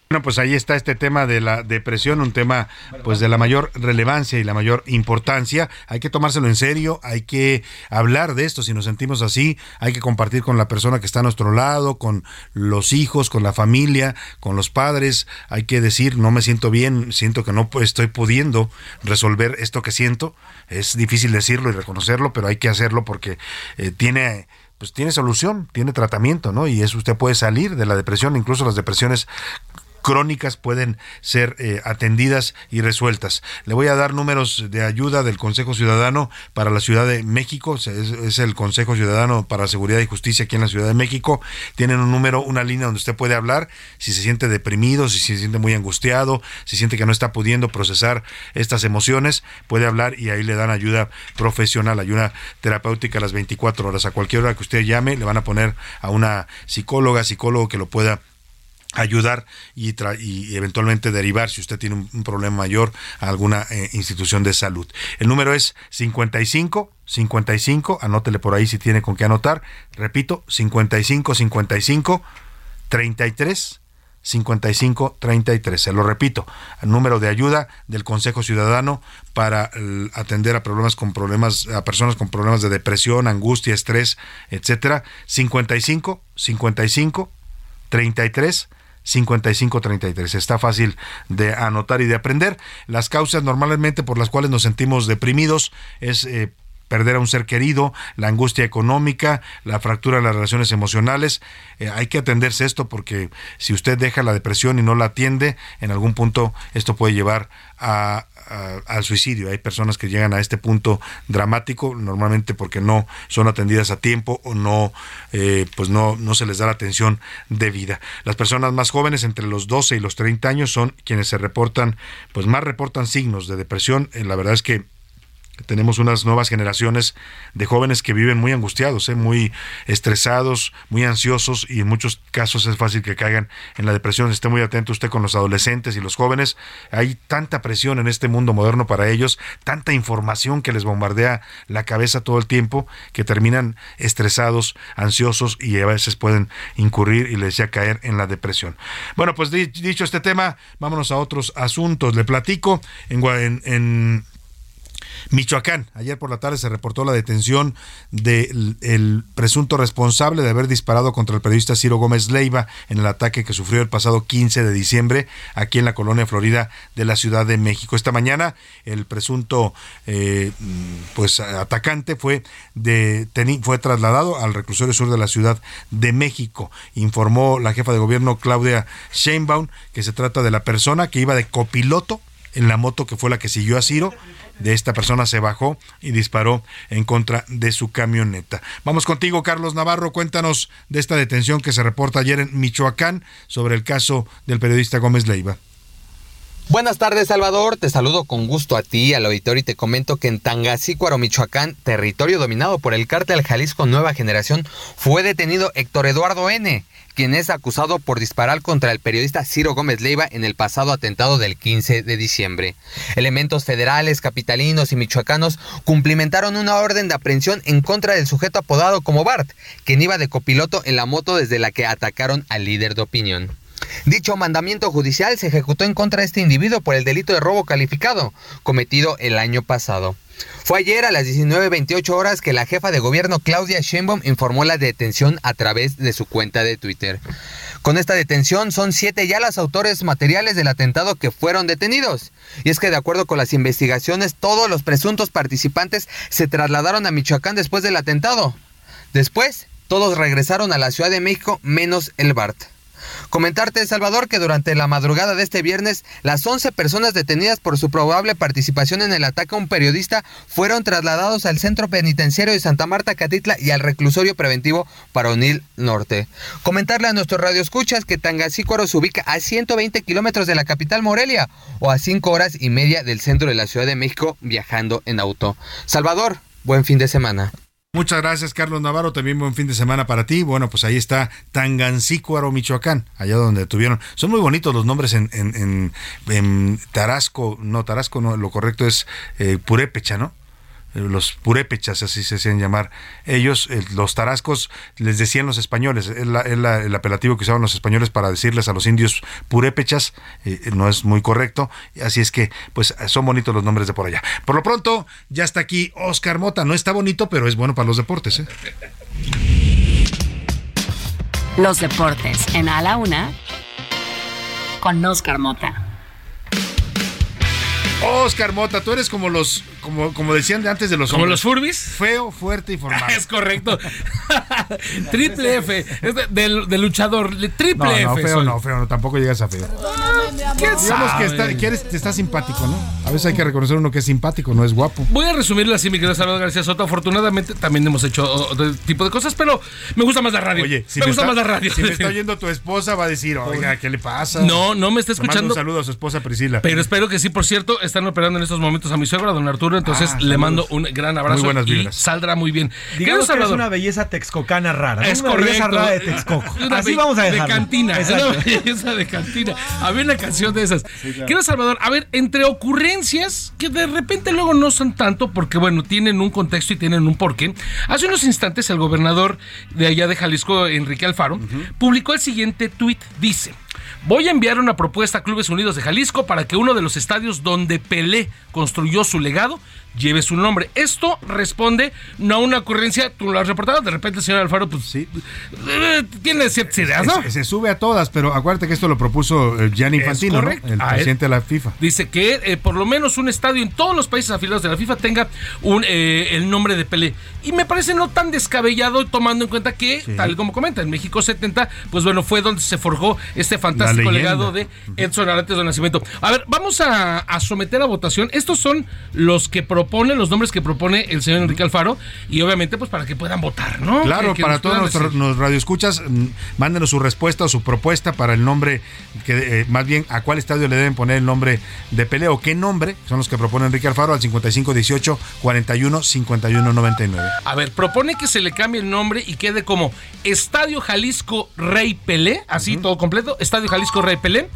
Bueno, pues ahí está este tema de la depresión, un tema pues de la mayor relevancia y la mayor importancia. Hay que tomárselo en serio, hay que hablar de esto si nos sentimos así, hay que compartir con la persona que está a nuestro lado, con los hijos, con la familia, con los padres. Hay que decir, no me siento bien, siento que no estoy pudiendo resolver esto que siento. Es difícil decirlo y reconocerlo, pero hay que hacerlo porque eh, tiene pues tiene solución, tiene tratamiento, ¿no? Y eso usted puede salir de la depresión, incluso las depresiones crónicas pueden ser eh, atendidas y resueltas. Le voy a dar números de ayuda del Consejo Ciudadano para la Ciudad de México, es, es, el Consejo Ciudadano para Seguridad y Justicia aquí en la Ciudad de México. Tienen un número, una línea donde usted puede hablar si se siente deprimido, si se siente muy angustiado, si siente que no está pudiendo procesar estas emociones, puede hablar y ahí le dan ayuda profesional, ayuda terapéutica a las 24 horas. A cualquier hora que usted llame, le van a poner a una psicóloga, psicólogo que lo pueda ayudar y, y, eventualmente derivar, si usted tiene un, un problema mayor, a alguna eh, institución de salud. El número es 55 55, anótele por ahí si tiene con qué anotar. Repito, 55 55 33 55 33. Se lo repito, el número de ayuda del Consejo Ciudadano para atender a problemas con problemas a personas con problemas de depresión, angustia, estrés, etcétera. 55 55 33 5533. Está fácil de anotar y de aprender. Las causas normalmente por las cuales nos sentimos deprimidos es eh, perder a un ser querido, la angustia económica, la fractura de las relaciones emocionales. Eh, hay que atenderse esto porque si usted deja la depresión y no la atiende, en algún punto esto puede llevar a, al suicidio. Hay personas que llegan a este punto dramático, normalmente porque no son atendidas a tiempo o no, eh, pues no, no se les da la atención debida. Las personas más jóvenes, entre los 12 y los 30 años, son quienes se reportan, pues más reportan signos de depresión. Eh, la verdad es que tenemos unas nuevas generaciones de jóvenes que viven muy angustiados, ¿eh? muy estresados, muy ansiosos y en muchos casos es fácil que caigan en la depresión. Esté muy atento usted con los adolescentes y los jóvenes. Hay tanta presión en este mundo moderno para ellos, tanta información que les bombardea la cabeza todo el tiempo que terminan estresados, ansiosos y a veces pueden incurrir y les decía caer en la depresión. Bueno, pues dicho este tema, vámonos a otros asuntos. Le platico en, en, en Michoacán, ayer por la tarde se reportó la detención del el presunto responsable de haber disparado contra el periodista Ciro Gómez Leiva en el ataque que sufrió el pasado 15 de diciembre aquí en la colonia Florida de la Ciudad de México. Esta mañana el presunto eh, pues atacante fue de, fue trasladado al reclusorio sur de la Ciudad de México. Informó la jefa de gobierno Claudia Sheinbaum que se trata de la persona que iba de copiloto en la moto que fue la que siguió a Ciro de esta persona se bajó y disparó en contra de su camioneta. Vamos contigo, Carlos Navarro. Cuéntanos de esta detención que se reporta ayer en Michoacán sobre el caso del periodista Gómez Leiva. Buenas tardes, Salvador. Te saludo con gusto a ti, al auditorio, y te comento que en Tangasícuaro, Michoacán, territorio dominado por el cártel Jalisco Nueva Generación, fue detenido Héctor Eduardo N., quien es acusado por disparar contra el periodista Ciro Gómez Leiva en el pasado atentado del 15 de diciembre. Elementos federales, capitalinos y michoacanos cumplimentaron una orden de aprehensión en contra del sujeto apodado como Bart, quien iba de copiloto en la moto desde la que atacaron al líder de opinión. Dicho mandamiento judicial se ejecutó en contra de este individuo por el delito de robo calificado, cometido el año pasado. Fue ayer a las 19.28 horas que la jefa de gobierno Claudia Sheinbaum informó la detención a través de su cuenta de Twitter. Con esta detención son siete ya los autores materiales del atentado que fueron detenidos. Y es que de acuerdo con las investigaciones, todos los presuntos participantes se trasladaron a Michoacán después del atentado. Después, todos regresaron a la Ciudad de México menos el BART. Comentarte, Salvador, que durante la madrugada de este viernes, las 11 personas detenidas por su probable participación en el ataque a un periodista fueron trasladados al centro penitenciario de Santa Marta Catitla y al reclusorio preventivo Paronil Norte. Comentarle a nuestros radioescuchas que Tangasícuaro se ubica a 120 kilómetros de la capital Morelia o a 5 horas y media del centro de la Ciudad de México viajando en auto. Salvador, buen fin de semana. Muchas gracias, Carlos Navarro. También buen fin de semana para ti. Bueno, pues ahí está Tangancícuaro, Michoacán, allá donde tuvieron. Son muy bonitos los nombres en, en, en, en Tarasco. No, Tarasco no, lo correcto es eh, Purépecha, ¿no? Eh, Los purépechas, así se hacían llamar. Ellos, eh, los tarascos, les decían los españoles, es, la- es la- el apelativo que usaban los españoles para decirles a los indios purépechas, eh, no es muy correcto, así es que, pues, son bonitos los nombres de por allá. Por lo pronto, ya está aquí Oscar Mota, no está bonito, pero es bueno para los deportes, ¿eh? Los deportes en A la Una con Oscar Mota. Oscar Mota, tú eres como los, como, como decían de antes de los ¿Como hombres. los furbis? Feo, fuerte y formal. Es correcto. triple F. Es de, del- del luchador. le- Triple No, no, F. feo soy. no, feo no, tampoco llegas a feo. ¿Qué Digamos que, está, que eres- está simpático, ¿no? A veces hay que reconocer uno que es simpático, no es guapo. Voy a resumirlo así, mi querido Salvador García Soto. Afortunadamente también hemos hecho otro tipo de cosas, pero me gusta más la radio. Oye, si me, me, gusta está, más la radio. si me está oyendo tu esposa, va a decir, oiga, ¿qué le pasa? No, no me está escuchando. Un saludo a su esposa Priscila. Pero espero que sí, por cierto, están operando en estos momentos a mi suegra, don Arturo, entonces Ah, le mando un gran abrazo Muy buenas y vibras. saldrá muy bien. Digamos que es una belleza texcocana rara. Es una belleza correcto. rara de Texcoco. Así vamos a De dejarlo. cantina. Exacto. Una belleza de cantina. Había una canción de esas. claro. Quiero, Salvador, a ver, entre ocurrencias que de repente luego no son tanto, porque bueno, tienen un contexto y tienen un porqué. Hace unos instantes el gobernador de allá de Jalisco, Enrique Alfaro, publicó el siguiente tuit. Dice. Voy a enviar una propuesta a Clubes Unidos de Jalisco para que uno de los estadios donde Pelé construyó su legado lleve su nombre. Esto responde no a una ocurrencia, tú lo has reportado, de repente el señor Alfaro, pues sí, tiene ciertas ideas, ¿no? Se, se sube a todas, pero acuérdate que esto lo propuso eh, Gianni Infantino, ¿no? el presidente de la FIFA. Dice que eh, por lo menos un estadio en todos los países afiliados de la FIFA tenga un, eh, el nombre de Pelé. Y me parece no tan descabellado tomando en cuenta que, tal como comenta, en México 70, pues bueno, fue donde se forjó este fantástico legado de Edson Arantes de Nacimiento. A ver, vamos a, a someter a votación. Estos son los que propone, los nombres que propone el señor Enrique Alfaro. Y obviamente, pues para que puedan votar, ¿no? Claro, Que- que para todos nuestros nos radioescuchas, mm, mándenos su respuesta o su propuesta para el nombre, que eh, más bien a cuál estadio le deben poner el nombre de Pelé o qué nombre son los que propone Enrique Alfaro al 5518 41 51 99. A ver, propone que se le cambie el nombre y quede como Estadio Jalisco Rey Pelé, así todo completo, Estadio Jalisco Rey Pelé,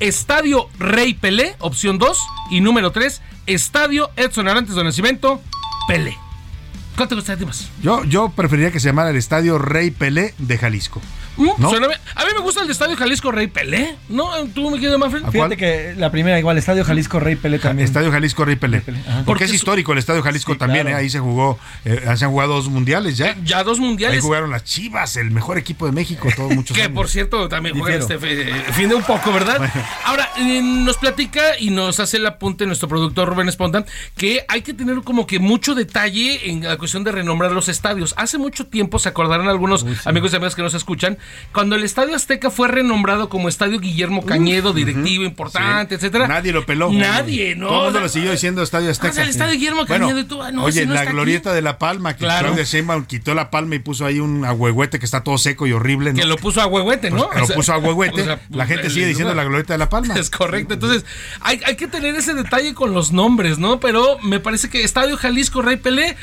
Estadio Rey Pelé, opción 2, y número 3, Estadio Edson Arantes de Nacimiento, Pelé. ¿Cuál te gustaría más? Yo, yo preferiría que se llamara el Estadio Rey Pelé de Jalisco. ¿No? Suena bien. a mí me gusta el Estadio Jalisco Rey Pelé, ¿no? ¿Tú me quieres más, Fíjate que la primera igual, Estadio Jalisco Rey Pelé también. Estadio Jalisco Rey Pelé. Porque es histórico el Estadio Jalisco Sí, también, claro. ¿eh? ahí se jugó, eh, se han jugado dos mundiales ya. Ya dos mundiales. Ahí jugaron las Chivas, el mejor equipo de México, todos muchos Que años. por cierto también juega este eh, fin de un poco, ¿verdad? Ahora, eh, nos platica y nos hace el apunte nuestro productor Rubén Esponda que hay que tener como que mucho detalle en la cuestión de renombrar los estadios. Hace mucho tiempo, se acordarán algunos amigos y amigas que nos escuchan, cuando el Estadio Azteca fue renombrado como Estadio Guillermo Cañedo, directivo importante, etcétera. Nadie lo peló. Nadie, ¿no? Todo el mundo lo siguió diciendo Estadio Azteca. O sea, el Estadio Guillermo Bueno, Cañedo y tú, ah, no, Oye, no la aquí. glorieta de La Palma, que Claro. Claudia Sheinbaum quitó la palma y puso ahí un agüehuete que está todo seco y horrible. ¿no? Que lo puso a huehuete, ¿no? Pues, lo puso a huehuete. o sea, la gente sigue diciendo la glorieta de La Palma. Es correcto. Entonces, hay, hay que tener ese detalle con los nombres, ¿no? Pero me parece que Estadio Jalisco Rey Pelé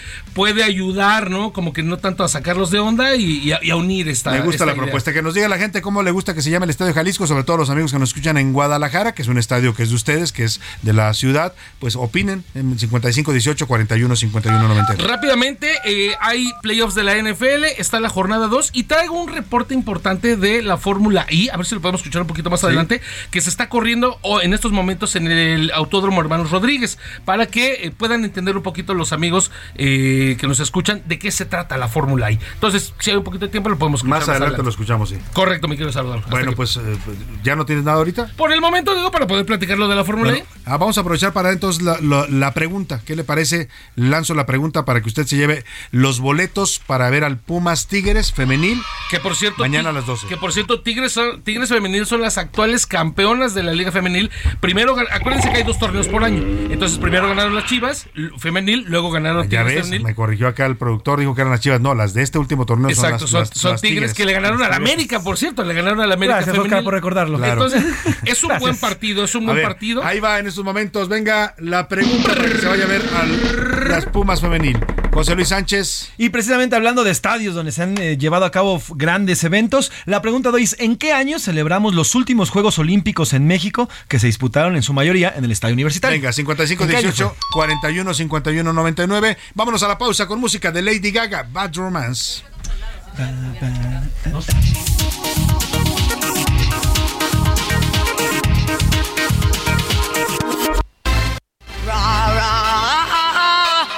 puede ayudar, ¿no? Como que no tanto a sacarlos de onda y, y a, y a unir esta. Me gusta esta la idea. propuesta. Que nos diga la gente cómo le gusta que se llame el Estadio Jalisco, sobre todo los amigos que nos escuchan en Guadalajara, que es un estadio que es de ustedes, que es de la ciudad. Pues opinen en 55 18 41 51 90. Rápidamente, eh, hay playoffs de la NFL, está la jornada 2 y traigo un reporte importante de la Fórmula I, a ver si lo podemos escuchar un poquito más adelante, que se está corriendo en estos momentos en el Autódromo Hermanos Rodríguez, para que eh, puedan entender un poquito los amigos eh, que nos escuchan de qué se trata la Fórmula I. Entonces, si hay un poquito de tiempo, lo podemos escuchar Más adelante lo escuchamos, sí. Correcto, mi querido Salvador. Bueno, pues eh, ya no tienes nada ahorita. Por el momento, digo, para poder platicar lo de la Fórmula Bueno, ah, vamos a aprovechar para entonces la, la- la pregunta. ¿Qué le parece? Lanzo la pregunta para que usted se lleve los boletos para ver al Pumas Tigres femenil. I. Que por cierto, Mañana a las 12. Que por cierto, Tigres, son- Tigres Femenil son las actuales campeonas de la Liga Femenil. Primero, acuérdense que hay dos torneos por año. Entonces, primero ganaron las Chivas Femenil, luego ganaron Ya Tigres ves, Femenil. me corrigió acá el productor, dijo que eran las chivas. No, las de este último torneo Exacto, son son, las, son las tigres, que le ganaron a la América, por cierto, le ganaron a la América Gracias. Oscar, por recordarlo. Claro. Entonces, es un Gracias. buen partido, es un buen ver, partido. Ahí va en estos momentos. Venga la pregunta para que se vaya a ver a las Pumas femenil. José Luis Sánchez. Y precisamente hablando de estadios donde se han eh, llevado a cabo grandes eventos, la pregunta de hoy es ¿en qué año celebramos los últimos Juegos Olímpicos en México que se disputaron en su mayoría en el Estadio Universitario? Venga, 55 ¿En qué año 18 41 51 99. Vámonos a la pausa con música de Lady Gaga, Bad Romance. Roma, Roma, ma,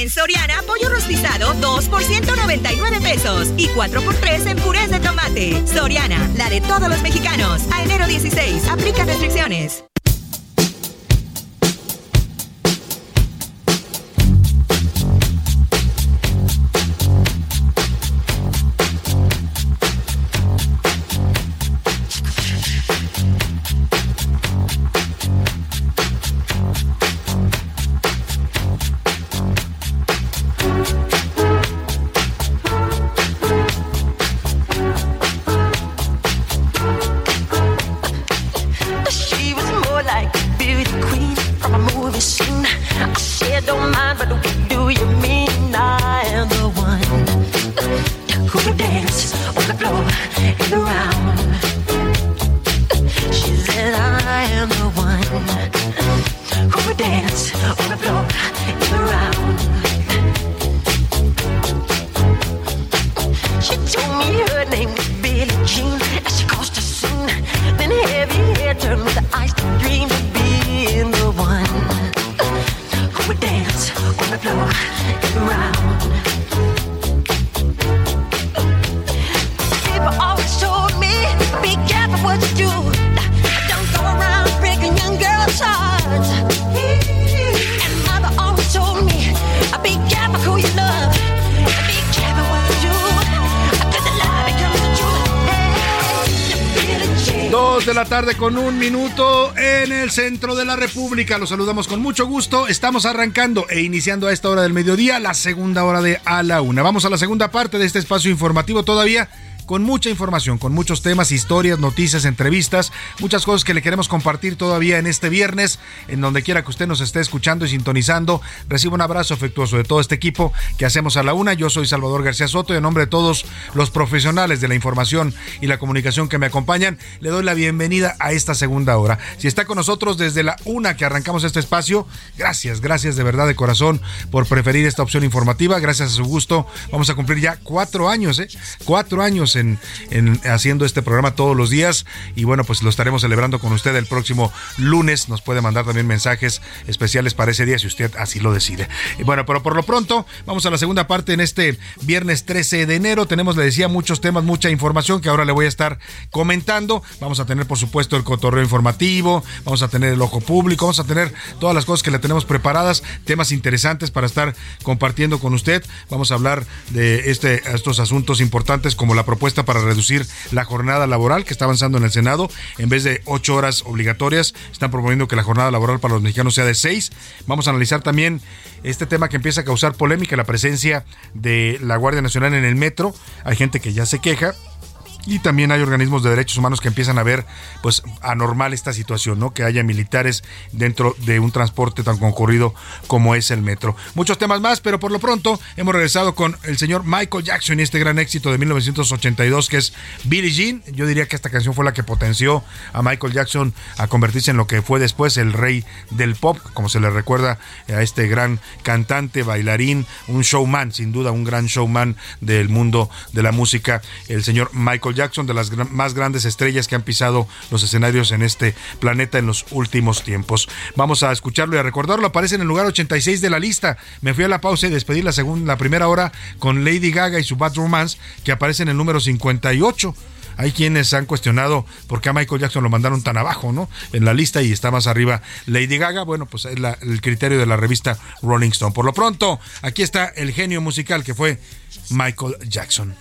En Soriana, pollo rostizado 2 por 199 pesos y 4 por 3 en purés de tomate. Soriana, la de todos los mexicanos. A enero 16, aplica restricciones. Con un minuto en el centro de la República. Los saludamos con mucho gusto. Estamos arrancando e iniciando a esta hora del mediodía la segunda hora de A la Una. Vamos a la segunda parte de este espacio informativo todavía con mucha información, con muchos temas, historias, noticias, entrevistas, muchas cosas que le queremos compartir todavía en este viernes, en donde quiera que usted nos esté escuchando y sintonizando. Recibo un abrazo afectuoso de todo este equipo que hacemos a la una. Yo soy Salvador García Soto y en nombre de todos los profesionales de la información y la comunicación que me acompañan, le doy la bienvenida a esta segunda hora. Si está con nosotros desde la una que arrancamos este espacio, gracias, gracias de verdad de corazón por preferir esta opción informativa. Gracias a su gusto, vamos a cumplir ya cuatro años, ¿eh? Cuatro años en, en haciendo este programa todos los días y bueno, pues lo estaremos celebrando con usted el próximo lunes. Nos puede mandar también mensajes especiales para ese día si usted así lo decide. Y bueno, pero por lo pronto, vamos a la segunda parte en este viernes 13 de enero. Tenemos, le decía, muchos temas, mucha información que ahora le voy a estar comentando. Vamos a tener, por supuesto, el cotorreo informativo, vamos a tener el ojo público, vamos a tener todas las cosas que le tenemos preparadas, temas interesantes para estar compartiendo con usted. Vamos a hablar de este, estos asuntos importantes como la propuesta para reducir la jornada laboral que está avanzando en el Senado. En vez de ocho horas obligatorias, están proponiendo que la jornada laboral para los mexicanos sea de seis. Vamos a analizar también este tema que empieza a causar polémica, la presencia de la Guardia Nacional en el metro. Hay gente que ya se queja, y también hay organismos de derechos humanos que empiezan a ver pues anormal esta situación, ¿no? Que haya militares dentro de un transporte tan concurrido como es el metro. Muchos temas más, pero por lo pronto hemos regresado con el señor Michael Jackson y este gran éxito de 1982 que es Billie Jean. Yo diría que esta canción fue la que potenció a Michael Jackson a convertirse en lo que fue después el rey del pop, como se le recuerda a este gran cantante, bailarín, un showman, sin duda un gran showman del mundo de la música, el señor Michael Jackson, de las más grandes estrellas que han pisado los escenarios en este planeta en los últimos tiempos. Vamos a escucharlo y a recordarlo. Aparece en el lugar 86 de la lista. Me fui a la pausa y despedí la segunda, la primera hora con Lady Gaga y su Bad Romance, que aparece en el número 58. Hay quienes han cuestionado por qué a Michael Jackson lo mandaron tan abajo, ¿no? En la lista y está más arriba Lady Gaga. Bueno, pues es el criterio de la revista Rolling Stone. Por lo pronto, aquí está el genio musical que fue Michael Jackson.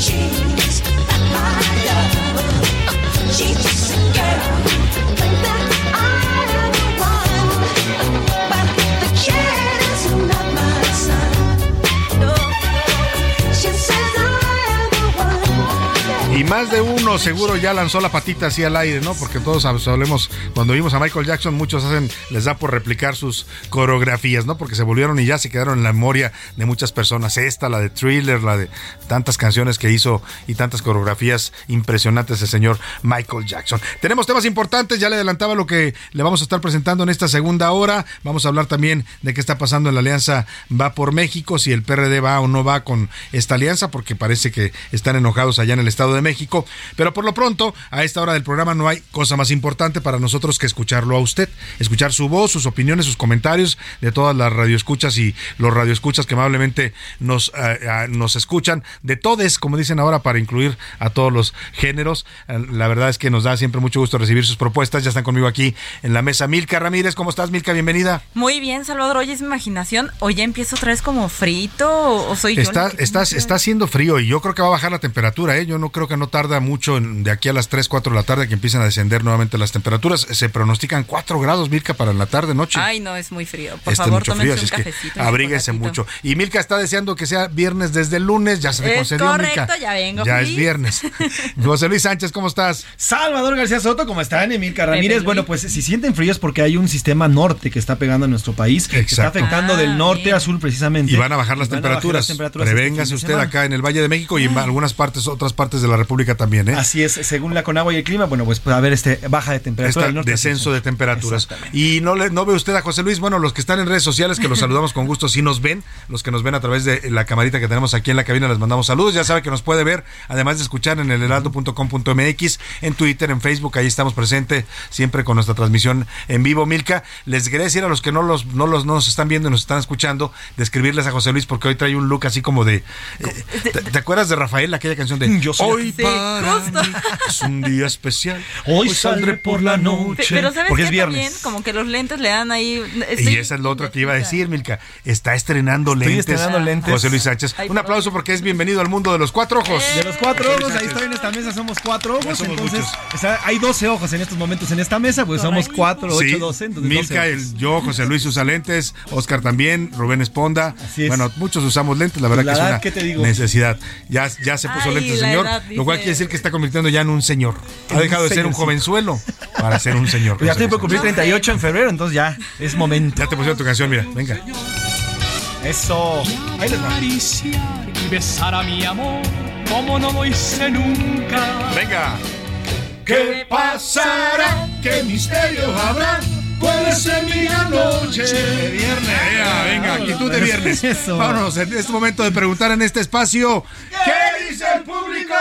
She's my love. Más de uno seguro ya lanzó la patita así al aire, ¿no? Porque todos sabemos, cuando vimos a Michael Jackson, muchos hacen, les da por replicar sus coreografías, ¿no? Porque se volvieron y ya se quedaron en la memoria de muchas personas. Esta, la de Thriller, la de tantas canciones que hizo y tantas coreografías impresionantes el señor Michael Jackson. Tenemos temas importantes, ya le adelantaba lo que le vamos a estar presentando en esta segunda hora. Vamos a hablar también de qué está pasando en la alianza Va por México, si el PRD va o no va con esta alianza, porque parece que están enojados allá en el Estado de México. Pero por lo pronto, a esta hora del programa no hay cosa más importante para nosotros que escucharlo a usted, escuchar su voz, sus opiniones, sus comentarios de todas las radioescuchas y los radioescuchas que amablemente nos, eh, eh, nos escuchan, de todes, como dicen ahora, para incluir a todos los géneros. Eh, La verdad es que nos da siempre mucho gusto recibir sus propuestas. Ya están conmigo aquí en la mesa. Milka Ramírez, ¿cómo estás, Milka? Bienvenida. Muy bien, Salvador. Oye, es mi imaginación. ¿O ya empiezo otra vez como frito? ¿O, soy yo? Está, la que- está, está haciendo frío y yo creo que va a bajar la temperatura. ¿eh? Yo no creo que no tarda mucho en- de aquí a las 3, 4 de la tarde que empiecen a descender nuevamente las temperaturas. Se pronostican 4 grados, Milka, para la tarde, noche. Ay, no, es muy frío. Por Este favor, tómense frío, así un cafecito. un abríguese mucho. Y Milka está deseando que sea viernes desde el lunes, ya se le concedió, correcto, Milka. ya vengo Ya es viernes. José Luis Sánchez, ¿cómo estás? Salvador García Soto, ¿cómo están? Emilca Ramírez. Bueno, pues si sienten frío es porque hay un sistema norte que está pegando a nuestro país, que está Exacto. afectando Ah, del norte a sur precisamente. Y van a bajar las bajar temperaturas. las temperaturas este Prevéngase usted acá en el Valle de México y en algunas partes, otras partes de la República también, ¿eh? Así es, según la Conagua y el clima, bueno, pues puede haber este baja de temperatura Está del norte. descenso de temperaturas. Y no le, no ve usted a José Luis, bueno, los que están en redes sociales, que los saludamos con gusto, sí nos ven, los que nos ven a través de la camarita que tenemos aquí en la cabina, les mandamos saludos, ya sabe que nos puede ver, además de escuchar en el heraldo.com.mx, en Twitter, en Facebook, ahí estamos presentes siempre con nuestra transmisión en vivo, Milka. Les quería decir a los que no los, no los no nos están viendo y nos están escuchando, describirles a José Luis porque hoy trae un look así como de... eh, ¿te, te acuerdas de Rafael, aquella canción de Yo soy Hoy Sí, para justo justo. Es un día especial. Hoy saldré por la noche. Pero ¿sabes Porque qué es viernes. también? Como que los lentes le dan ahí... Y estoy- esa es lo otro que iba a decir, Milka. Está estrenando Estoy lentes. estrenando lentes. José Luis Sánchez. Ay, Un aplauso porque es bienvenido al mundo de los cuatro ojos. De los cuatro ojos, ahí estoy en esta mesa, somos cuatro ojos. somos entonces, está- hay 12 ojos en estos momentos en esta mesa, pues somos cuatro, ocho, Sí, 12. entonces Milka, 12 el, yo, José Luis usa lentes, Oscar también, Rubén Esponda. es. Bueno, muchos usamos lentes, la verdad La que es una ¿qué te digo? necesidad. Ya, ya se puso Ay, lentes señor, edad, lo cual quiere decir que está convirtiendo ya en un señor. Ha dejado de ser un jovenzuelo para ser un señor. Pues ya estoy por cumplir Sánchez. 38 en febrero, entonces ya es momento. Ya te pusieron tu canción, mira, venga. Eso. Ahí les va. acariciar y besar a mi amor como no lo hice nunca. Venga. ¿Qué pasará? ¿Qué misterio habrá? Puede ser mi noche. De viernes. Venga, venga, actitud de viernes. Eso. Vámonos, en este momento de preguntar en este espacio. ¿Qué dice el público?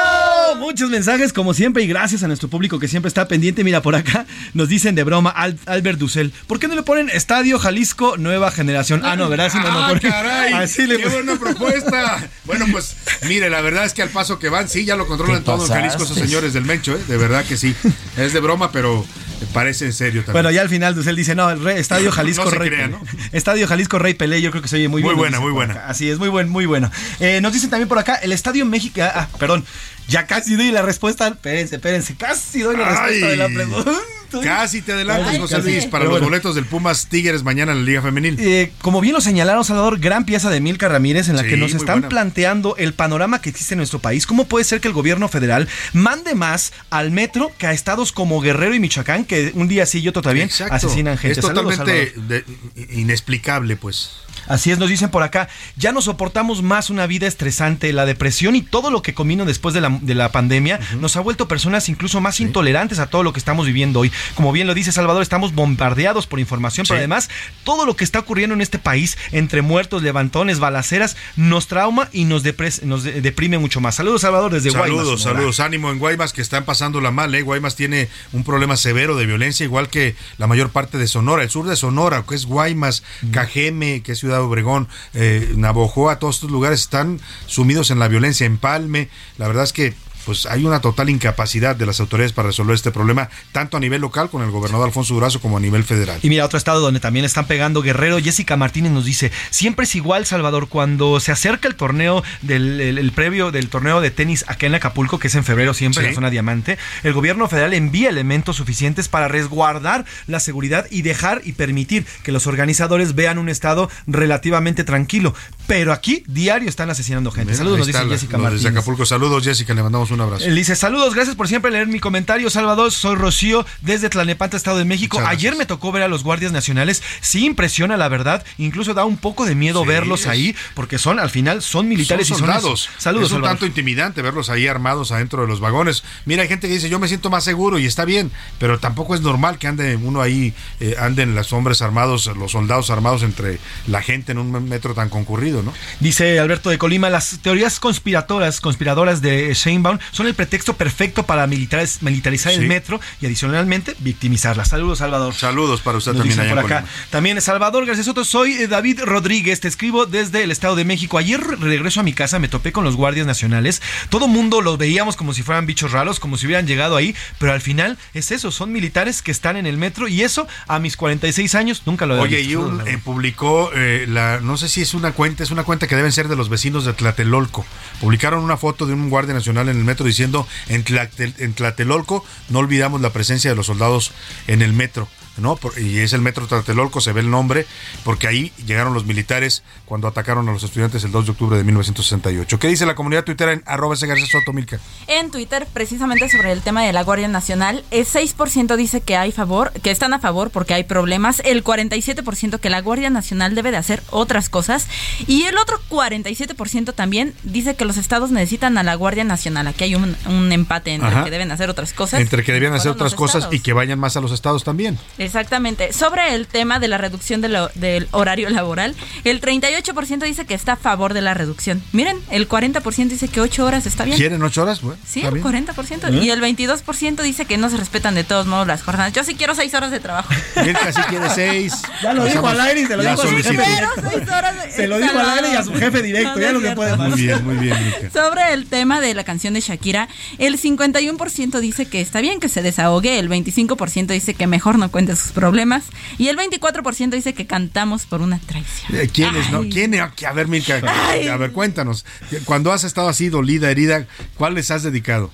Muchos mensajes, como siempre, y gracias a nuestro público que siempre está pendiente. Mira, por acá nos dicen de broma, Al- Albert Dussel, ¿por qué no le ponen Estadio Jalisco Nueva Generación? Ah, no, ¿verdad? Si no, no Ah, caray, Así le qué buena propuesta. Bueno, pues mire, la verdad es que al paso que van, sí, ya lo controlan todo en Jalisco esos señores del Mencho, ¿eh? de verdad que sí. Es de broma, pero parece en serio también. Bueno, ya al final Dussel dice, no, el Rey- Estadio Jalisco No se Rey Pelé. Estadio Jalisco Rey Pelé, yo creo que se oye muy, Muy bien. nos buena, muy buena. acá. Así es, muy buen, muy bueno. Eh, nos dicen también por acá, el Estadio México, ah, ah, perdón, ya casi doy la respuesta, espérense, espérense, casi doy la respuesta Ay, de la pregunta. Casi te adelantas, Ay, José casi. Luis, para Pero los bueno. boletos del Pumas Tigres mañana en la Liga Femenil. Eh, como bien lo señalaron, Salvador, gran pieza de Milka Ramírez en la Sí, que nos están buena. planteando el panorama que existe en nuestro país. ¿Cómo puede ser que el gobierno federal mande más al metro que a estados como Guerrero y Michoacán, que un día sí y otro también Exacto. asesinan gente? Es totalmente de- inexplicable, pues. Así es, nos dicen por acá, ya no soportamos más una vida estresante, la depresión y todo lo que comino después de la, de la pandemia nos ha vuelto personas incluso más intolerantes a todo lo que estamos viviendo hoy. Como bien lo dice Salvador, estamos bombardeados por información, pero además todo lo que está ocurriendo en este país, entre muertos, levantones, balaceras, nos trauma y nos, depres- nos de- deprime mucho más. Saludos Salvador desde Guaymas. Saludos, saludos. Ánimo en Guaymas que están pasándola mal. ¿eh? Guaymas tiene un problema severo de violencia, igual que la mayor parte de Sonora. El sur de Sonora, que es Guaymas, Cajeme, que es Ciudad Obregón, eh, Navojoa, todos estos lugares están sumidos en la violencia. Empalme, la verdad es que pues hay una total incapacidad de las autoridades para resolver este problema, tanto a nivel local con el gobernador Alfonso Durazo como a nivel federal. Y mira, otro estado donde también están pegando Guerrero, Jessica Martínez nos dice, siempre es igual, Salvador, cuando se acerca el torneo del el, el previo del torneo de tenis acá en Acapulco, que es en febrero siempre, Sí. en la zona diamante, el gobierno federal envía elementos suficientes para resguardar la seguridad y dejar y permitir que los organizadores vean un estado relativamente tranquilo. Pero aquí, diario, están asesinando gente. Saludos, nos dice la- Jessica Martínez. Desde Acapulco, saludos Jessica, le mandamos un abrazo. Él dice, saludos, gracias por siempre leer mi comentario, Salvador. Soy Rocío desde Tlanepanta, Estado de México. Ayer me tocó ver a los guardias nacionales. Sí impresiona, la verdad. Incluso da un poco de miedo Sí, verlos es- ahí, porque son, al final, son militares son y son soldados. eso. Saludos, es un Salvador. tanto intimidante verlos ahí armados adentro de los vagones. Mira, hay gente que dice, yo me siento más seguro y está bien, pero tampoco es normal que ande uno ahí, eh, anden los hombres armados, los soldados armados entre la gente en un metro tan concurrido, ¿no? Dice Alberto de Colima, las teorías conspiradoras, conspiradoras de Sheinbaum son el pretexto perfecto para militares- militarizar Sí. el metro y adicionalmente victimizarla. Saludos, Salvador. Saludos para usted Nos también allá por acá. También Salvador García Soto, soy eh, David Rodríguez, te escribo desde el Estado de México. Ayer re- regreso a mi casa, me topé con los guardias nacionales. Todo mundo los veíamos como si fueran bichos raros, como si hubieran llegado ahí, pero al final es eso, son militares que están en el metro y eso a mis 46 años nunca lo había Oye, visto. y un, eh, publicó eh, la, no sé si es una cuenta, es una cuenta que deben ser de los vecinos de Tlatelolco. Publicaron una foto de un guardia nacional en el metro diciendo en, Tlatel- en Tlatelolco no olvidamos la presencia de los soldados en el metro. ¿No? Por- y es el metro Tlatelolco, se ve el nombre, porque ahí llegaron los militares cuando atacaron a los estudiantes el 2 de octubre de 1968. ¿Qué dice la comunidad tuitera en arroba ese García Soto, Milka? En Twitter, precisamente sobre el tema de la Guardia Nacional, el 6% dice que hay favor, que están a favor porque hay problemas, el 47% que la Guardia Nacional debe de hacer otras cosas y el otro 47% también dice que los estados necesitan a la Guardia Nacional. Aquí hay un, un empate entre Ajá. que deben hacer otras cosas. Entre que debían hacer otras cosas y que vayan más a los estados también. Exactamente. Sobre el tema de la reducción de lo- del horario laboral, el 38% dice que está a favor de la reducción. Miren, el 40% dice que 8 horas está bien. ¿Quieren ocho horas? Bueno, Sí, el bien. 40%. ¿Eh? Y el 22% dice que no se respetan de todos modos las jornadas. Yo sí quiero 6 horas de trabajo. Mirka sí quiere seis. Ya lo dijo al aire y se lo dijo a su jefe directo. Seis horas Se lo dijo al aire y a su jefe directo. No, ya no lo que puede más. Muy bien, muy bien, Mirka. Sobre el tema de la canción de Shakira, el 51% dice que está bien que se desahogue, el 25% dice que mejor no sus problemas y el 24% dice que cantamos por una traición. Eh, ¿Quiénes, no? ¿Quién? A ver, Mirka, Ay. a ver, cuéntanos. Cuando has estado así dolida, herida, ¿cuál les has dedicado?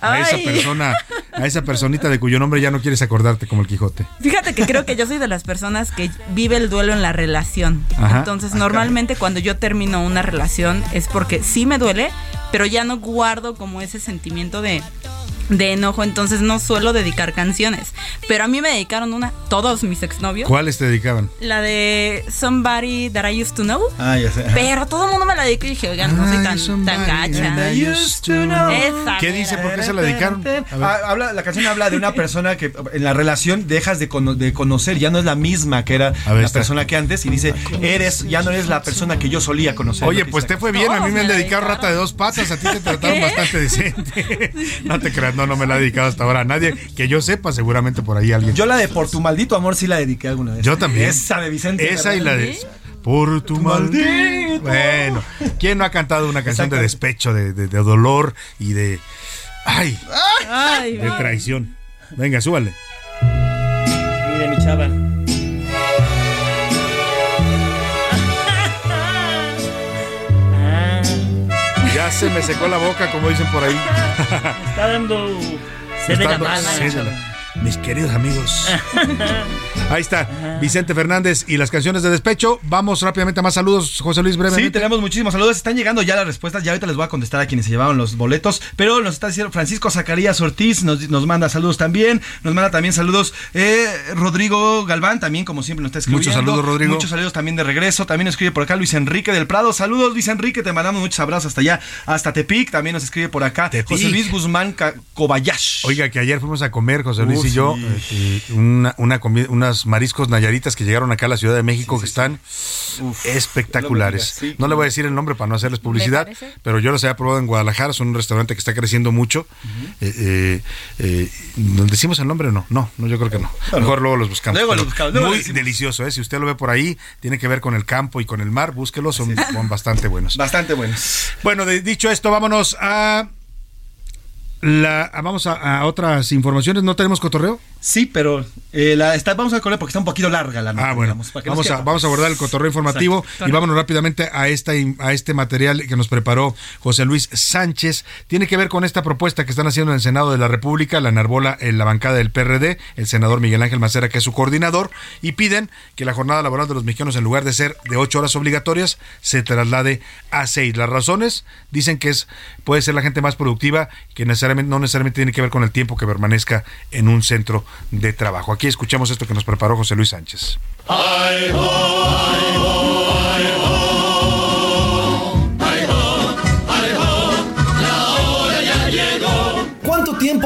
A esa Ay. persona, a esa personita de cuyo nombre ya no quieres acordarte como el Quijote. Fíjate que creo que yo soy de las personas que vive el duelo en la relación. Ajá. Entonces, normalmente cuando yo termino una relación es porque sí me duele, pero ya no guardo como ese sentimiento de, de enojo. Entonces, no suelo dedicar canciones. Pero a mí me dedicaron una, todos mis exnovios. ¿Cuáles te dedicaban? La de Somebody That I Used to Know. Ah, ya sé. Pero todo el mundo me la dedicó y dije, oigan, no soy tan, tan gacha. Esa ¿Qué dice? ¿Por qué se la dedicaron? A ver. Ah, habla, la canción habla de una persona que en la relación dejas de, cono- de conocer, ya no es la misma que era ver, la está. persona que antes y dice, eres, ya no eres la persona que yo solía conocer. Oye, pues te fue bien, a mí me han dedicado rata de dos patas, a ti te trataron bastante decente. No te creas, no, no me la he dedicado hasta ahora a nadie. Que yo sepa, seguramente por ahí alguien. Yo la de Por tu maldito amor sí la dediqué alguna vez. Yo también. Esa de Vicente. Esa y la de Por tu maldito. Bueno, ¿quién no ha cantado una canción de despecho, de, de- de dolor y de. ¡Ay! Ay, De traición. Venga, súbale. Mire, mi chava. Ya se me secó la boca, como dicen por ahí. Está dando sed de Está la dando mala. sed de la- Mis queridos amigos. Ahí está, Vicente Fernández y las canciones de despecho. Vamos rápidamente a más saludos, José Luis, Sí, brevemente. tenemos muchísimos saludos. Están llegando ya las respuestas. Ya ahorita les voy a contestar a quienes se llevaron los boletos. Pero nos está diciendo Francisco Zacarías Ortiz. Nos, nos manda saludos también. Nos manda también saludos eh, Rodrigo Galván. También, como siempre, nos está escribiendo. Muchos saludos, Rodrigo. Muchos saludos también de regreso. También nos escribe por acá Luis Enrique del Prado. Saludos, Luis Enrique. Te mandamos muchos abrazos hasta allá, hasta Tepic. También nos escribe por acá José Luis Guzmán Cobayash. Oiga, que ayer fuimos a comer, José Luis Uh, y yo, sí. eh, una, una comi- unas mariscos nayaritas que llegaron acá a la Ciudad de México que están espectaculares. no le voy a decir el nombre para no hacerles publicidad, pero yo los había probado en Guadalajara, son un restaurante que está creciendo mucho. Eh, eh, eh, ¿nos ¿Decimos el nombre o no? No, no, yo creo que no. Mejor luego los buscamos. Luego los buscamos, luego muy decimos. delicioso, ¿eh? Si usted lo ve por ahí, tiene que ver con el campo y con el mar, búsquelos, son, son bastante buenos. Bastante buenos. Bueno, de- dicho esto, vámonos a la vamos a, a otras informaciones. ¿No tenemos cotorreo? Sí, pero eh, la, está, vamos a correr porque está un poquito larga la nota. Ah, bueno, digamos, para que nos vamos a, vamos a abordar el cotorreo informativo Exacto. y vámonos rápidamente a, esta, a este material que nos preparó José Luis Sánchez. Tiene que ver con esta propuesta que están haciendo en el Senado de la República, la enarbola en la bancada del PRD, el senador Miguel Ángel Macera, que es su coordinador, y piden que la jornada laboral de los mexicanos, en lugar de ser de ocho horas obligatorias, se traslade a seis. Las razones dicen que es puede ser la gente más productiva, que necesariamente, no necesariamente tiene que ver con el tiempo que permanezca en un centro de trabajo. Aquí escuchamos esto que nos preparó José Luis Sánchez. ¿Cuánto tiempo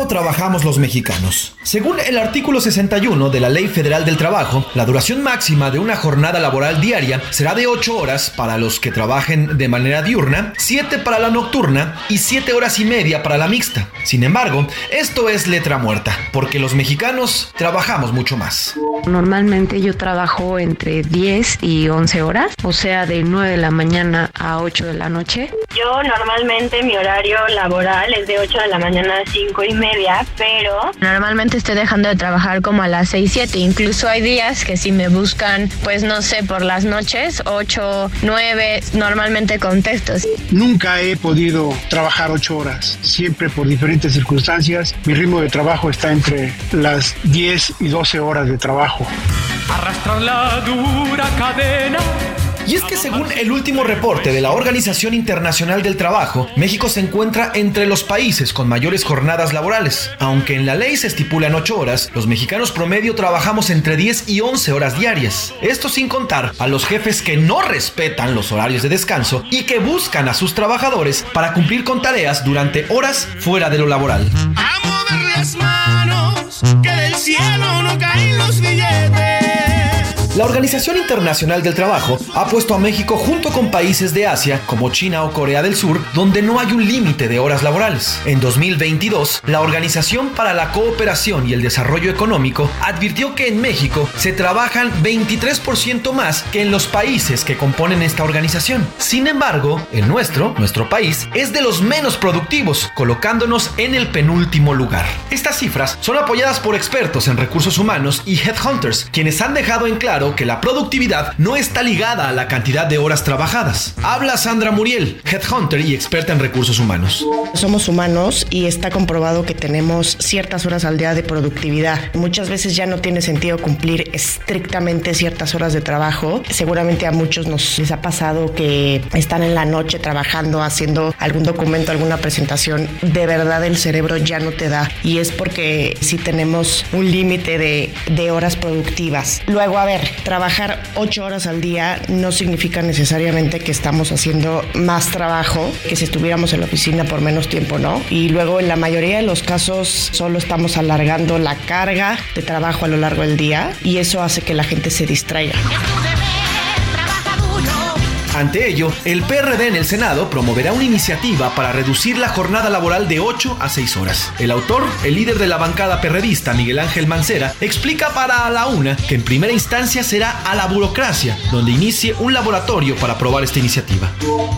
trabajamos los mexicanos? Según el artículo 61 de la Ley Federal del Trabajo, la duración máxima de una jornada laboral diaria será de 8 horas para los que trabajen de manera diurna, 7 para la nocturna y 7 horas y media para la mixta. Sin embargo, esto es letra muerta, porque los mexicanos trabajamos mucho más. Normalmente yo trabajo entre 10 y 11 horas, o sea, de 9 de la mañana a 8 de la noche. Yo normalmente mi horario laboral es de 8 de la mañana a 5 y media, pero Normalmente estoy dejando de trabajar como a las 6, 7. Incluso hay días que si me buscan, pues no sé, por las noches, 8, 9, normalmente contesto. Nunca he podido trabajar ocho horas, siempre por diferentes circunstancias. Mi ritmo de trabajo está entre las 10 y 12 horas de trabajo. Arrastrar la dura cadena. Y es que según el último reporte de la Organización Internacional del Trabajo, México se encuentra entre los países con mayores jornadas laborales. Aunque en la ley se estipulan 8 horas, los mexicanos promedio trabajamos entre 10 y 11 horas diarias. Esto sin contar a los jefes que no respetan los horarios de descanso y que buscan a sus trabajadores para cumplir con tareas durante horas fuera de lo laboral. A mover las manos. Que del cielo no caen los billetes. La Organización Internacional del Trabajo ha puesto a México junto con países de Asia como China o Corea del Sur, donde no hay un límite de horas laborales. En 2022, la Organización para la Cooperación y el Desarrollo Económico advirtió que en México se trabajan 23% más que en los países que componen esta organización. Sin embargo, el nuestro, nuestro país, es de los menos productivos, colocándonos en el penúltimo lugar. Estas cifras son apoyadas por expertos en recursos humanos y headhunters, quienes han dejado en claro que la productividad no está ligada a la cantidad de horas trabajadas. Habla Sandra Muriel, headhunter y experta en recursos humanos. Somos humanos y está comprobado que tenemos ciertas horas al día de productividad. Muchas veces ya no tiene sentido cumplir estrictamente ciertas horas de trabajo. Seguramente a muchos nos les ha pasado que están en la noche trabajando, haciendo algún documento, alguna presentación. De verdad el cerebro ya no te da y es porque si tenemos un límite de, de horas productivas. Luego, a ver, trabajar ocho horas al día no significa necesariamente que estamos haciendo más trabajo que si estuviéramos en la oficina por menos tiempo, ¿no? Y luego en la mayoría de los casos solo estamos alargando la carga de trabajo a lo largo del día y eso hace que la gente se distraiga. Ante ello, el PRD en el Senado promoverá una iniciativa para reducir la jornada laboral de 8 a 6 horas. El autor, el líder de la bancada perredista Miguel Ángel Mancera, explica para la una que en primera instancia será a la burocracia, donde inicie un laboratorio para aprobar esta iniciativa.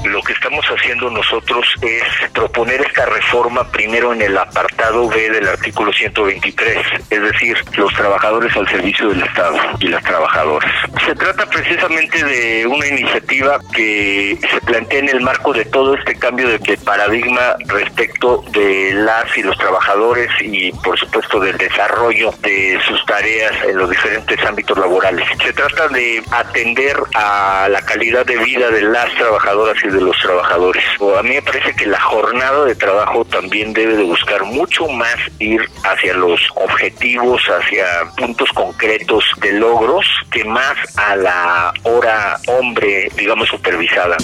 Lo que estamos haciendo nosotros es proponer esta reforma primero en el apartado B del artículo 123, es decir, los trabajadores al servicio del Estado y las trabajadoras. Se trata precisamente de una iniciativa que se plantea en el marco de todo este cambio de paradigma respecto de las y los trabajadores y por supuesto del desarrollo de sus tareas en los diferentes ámbitos laborales. Se trata de atender a la calidad de vida de las trabajadoras y de los trabajadores. A mí me parece que la jornada de trabajo también debe de buscar mucho más ir hacia los objetivos, hacia puntos concretos de logros, que más a la hora hombre, digamos, supervisada.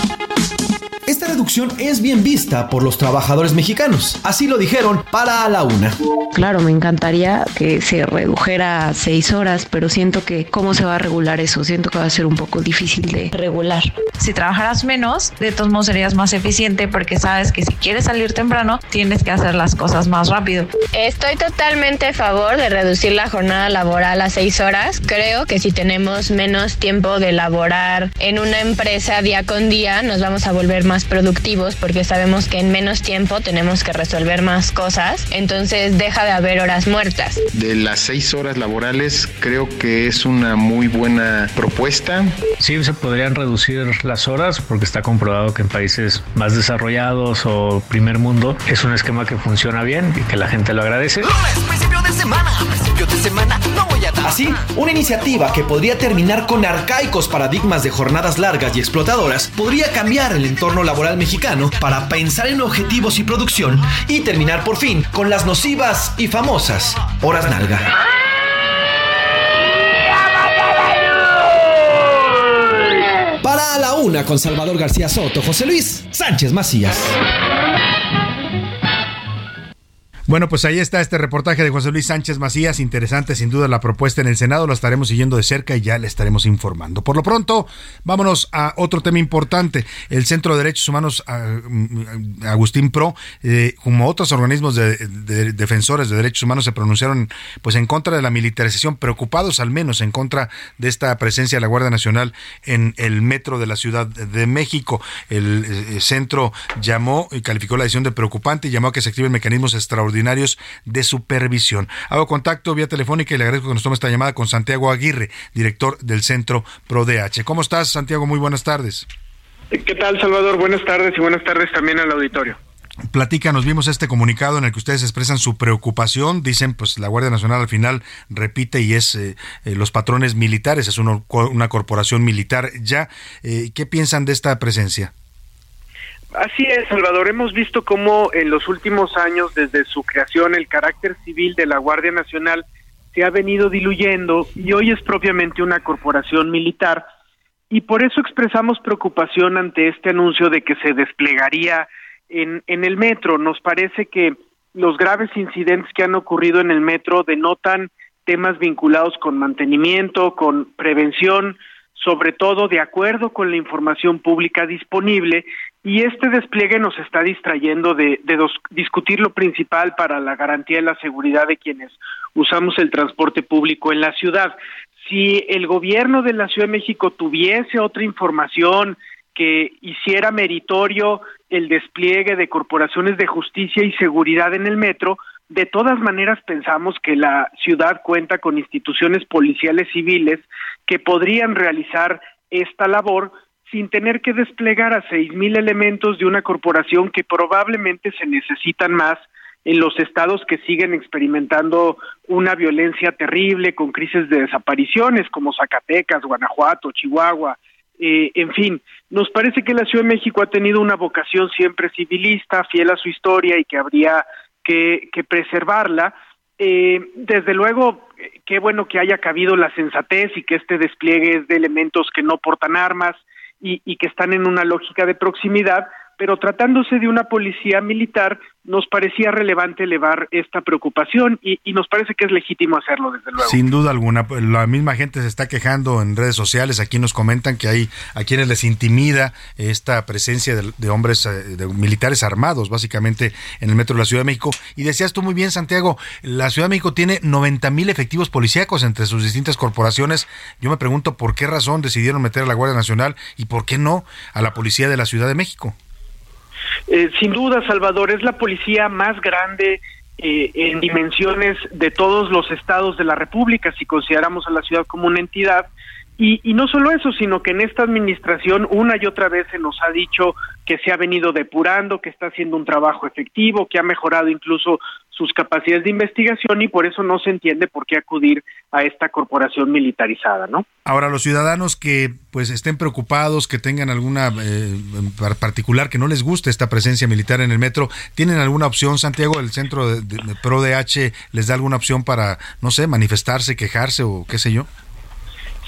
Esta reducción es bien vista por los trabajadores mexicanos. Así lo dijeron para a la una. Claro, me encantaría que se redujera a seis horas, pero siento que cómo se va a regular eso, siento que va a ser un poco difícil de regular. Si trabajaras menos, de todos modos serías más eficiente porque sabes que si quieres salir temprano, tienes que hacer las cosas más rápido. Estoy totalmente a favor de reducir la jornada laboral a seis horas. Creo que si tenemos menos tiempo de laborar en una empresa día con día, nos vamos a volver más productivos porque sabemos que en menos tiempo tenemos que resolver más cosas. Entonces deja de haber horas muertas. De las seis horas laborales, creo que es una muy buena propuesta. Sí, se podrían reducir las horas porque está comprobado que en países más desarrollados o primer mundo es un esquema que funciona bien y que la gente lo agradece. principio de semana, principio de semana, no voy a Así, una iniciativa que podría terminar con arcaicos paradigmas de jornadas largas y explotadoras podría cambiar el entorno laboral mexicano para pensar en objetivos y producción y terminar por fin con las nocivas y famosas horas nalga. Para la una con Salvador García Soto, José Luis Sánchez Macías. Bueno, pues ahí está este reportaje de José Luis Sánchez Macías. Interesante, sin duda, la propuesta en el Senado. Lo estaremos siguiendo de cerca y ya le estaremos informando. Por lo pronto, vámonos a otro tema importante. El Centro de Derechos Humanos ah, mm, Agustín Pro, eh, como otros organismos de, de defensores de derechos humanos, se pronunciaron pues en contra de la militarización, preocupados al menos en contra de esta presencia de la Guardia Nacional en el metro de la Ciudad de México. El eh, centro llamó y calificó la decisión de preocupante y llamó a que se activen mecanismos extraordinarios de supervisión. Hago contacto vía telefónica y le agradezco que nos tome esta llamada con Santiago Aguirre, director del Centro ProDH. ¿Cómo estás, Santiago? Muy buenas tardes. ¿Qué tal, Salvador? Buenas tardes y buenas tardes también al auditorio. Platícanos, vimos este comunicado en el que ustedes expresan su preocupación, dicen pues la Guardia Nacional al final repite y es eh, eh, los patrones militares, es uno- una corporación militar ya. Eh, ¿Qué piensan de esta presencia? Así es, Salvador. Hemos visto cómo en los últimos años, desde su creación, el carácter civil de la Guardia Nacional se ha venido diluyendo y hoy es propiamente una corporación militar. Y por eso expresamos preocupación ante este anuncio de que se desplegaría en, en el metro. Nos parece que los graves incidentes que han ocurrido en el metro denotan temas vinculados con mantenimiento, con prevención, sobre todo de acuerdo con la información pública disponible, y este despliegue nos está distrayendo de, de dos- discutir lo principal para la garantía de la seguridad de quienes usamos el transporte público en la ciudad. Si el gobierno de la Ciudad de México tuviese otra información que hiciera meritorio el despliegue de corporaciones de justicia y seguridad en el metro, de todas maneras pensamos que la ciudad cuenta con instituciones policiales civiles que podrían realizar esta labor sin tener que desplegar a seis mil elementos de una corporación que probablemente se necesitan más en los estados que siguen experimentando una violencia terrible con crisis de desapariciones como Zacatecas, Guanajuato, Chihuahua, eh, en fin, nos parece que la Ciudad de México ha tenido una vocación siempre civilista, fiel a su historia y que habría que, que preservarla. Eh, desde luego, eh, qué bueno que haya cabido la sensatez y que este despliegue es de elementos que no portan armas y, y que están en una lógica de proximidad, pero tratándose de una policía militar, nos parecía relevante elevar esta preocupación y, y nos parece que es legítimo hacerlo, desde luego. Sin duda alguna, pues, la misma gente se está quejando en redes sociales. Aquí nos comentan que hay a quienes les intimida esta presencia de, de hombres, eh, de militares armados, básicamente en el metro de la Ciudad de México. Y decías tú muy bien, Santiago, la Ciudad de México tiene 90 mil efectivos policíacos entre sus distintas corporaciones. Yo me pregunto por qué razón decidieron meter a la Guardia Nacional y por qué no a la Policía de la Ciudad de México. Eh, sin duda, Salvador, es la policía más grande eh, en dimensiones de todos los estados de la República, si consideramos a la ciudad como una entidad. Y, y no solo eso, sino que en esta administración una y otra vez se nos ha dicho que se ha venido depurando, que está haciendo un trabajo efectivo, que ha mejorado incluso sus capacidades de investigación y por eso no se entiende por qué acudir a esta corporación militarizada, ¿no? Ahora, los ciudadanos que pues estén preocupados, que tengan alguna eh, particular, que no les guste esta presencia militar en el metro, ¿tienen alguna opción, Santiago? ¿El centro de, de- de ProDH les da alguna opción para, no sé, manifestarse, quejarse o qué sé yo?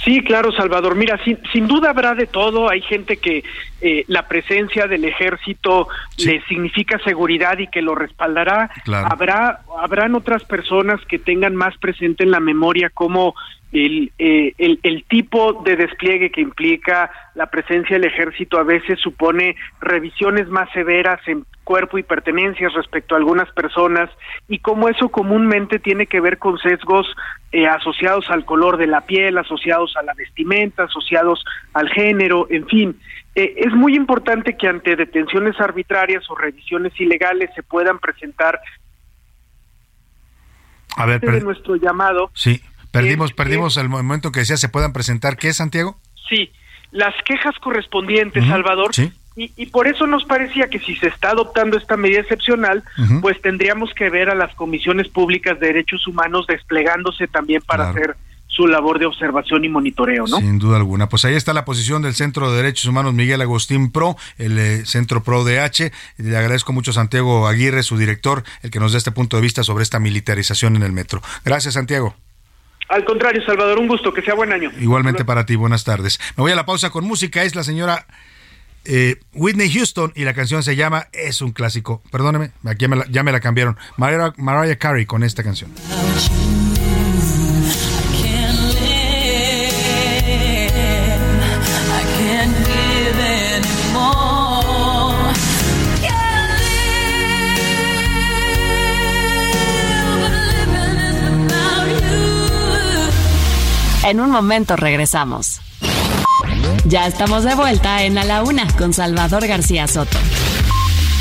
Sí, claro, Salvador. Mira, sin, sin duda habrá de todo. Hay gente que eh, la presencia del ejército le significa seguridad y que lo respaldará. Claro. Habrá, habrán otras personas que tengan más presente en la memoria cómo el, eh, el, el tipo de despliegue que implica la presencia del ejército a veces supone revisiones más severas en cuerpo y pertenencias respecto a algunas personas y cómo eso comúnmente tiene que ver con sesgos eh, asociados al color de la piel, asociados a la vestimenta, asociados al género, en fin. Eh, es muy importante que ante detenciones arbitrarias o revisiones ilegales se puedan presentar A ver, de nuestro llamado sí, perdimos, perdimos el momento que decía se puedan presentar. ¿Qué, Santiago? Sí, las quejas correspondientes, Salvador. sí. Y, y por eso nos parecía que si se está adoptando esta medida excepcional, pues tendríamos que ver a las comisiones públicas de derechos humanos desplegándose también para Claro. hacer su labor de observación y monitoreo, ¿no? Sin duda alguna. Pues ahí está la posición del Centro de Derechos Humanos Miguel Agustín Pro, el eh, Centro Pro DH. Le agradezco mucho a Santiago Aguirre, su director, el que nos da este punto de vista sobre esta militarización en el metro. Gracias, Santiago. Al contrario, Salvador, un gusto, que sea buen año. Igualmente para ti, buenas tardes. Me voy a la pausa con música, es la señora eh, Whitney Houston y la canción se llama Es un clásico. Perdóneme, aquí ya me la, ya me la cambiaron. Mariah, Mariah Carey con esta canción. En un momento regresamos. Ya estamos de vuelta en A la Una con Salvador García Soto.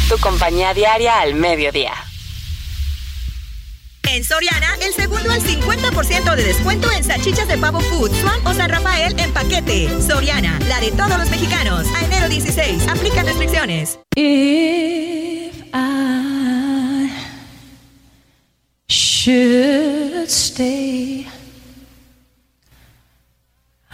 Tu compañía diaria al mediodía. En Soriana, el segundo al 50% de descuento en salchichas de pavo food, Swan o San Rafael en paquete. Soriana, la de todos los mexicanos. A enero 16, aplican restricciones. If I should stay,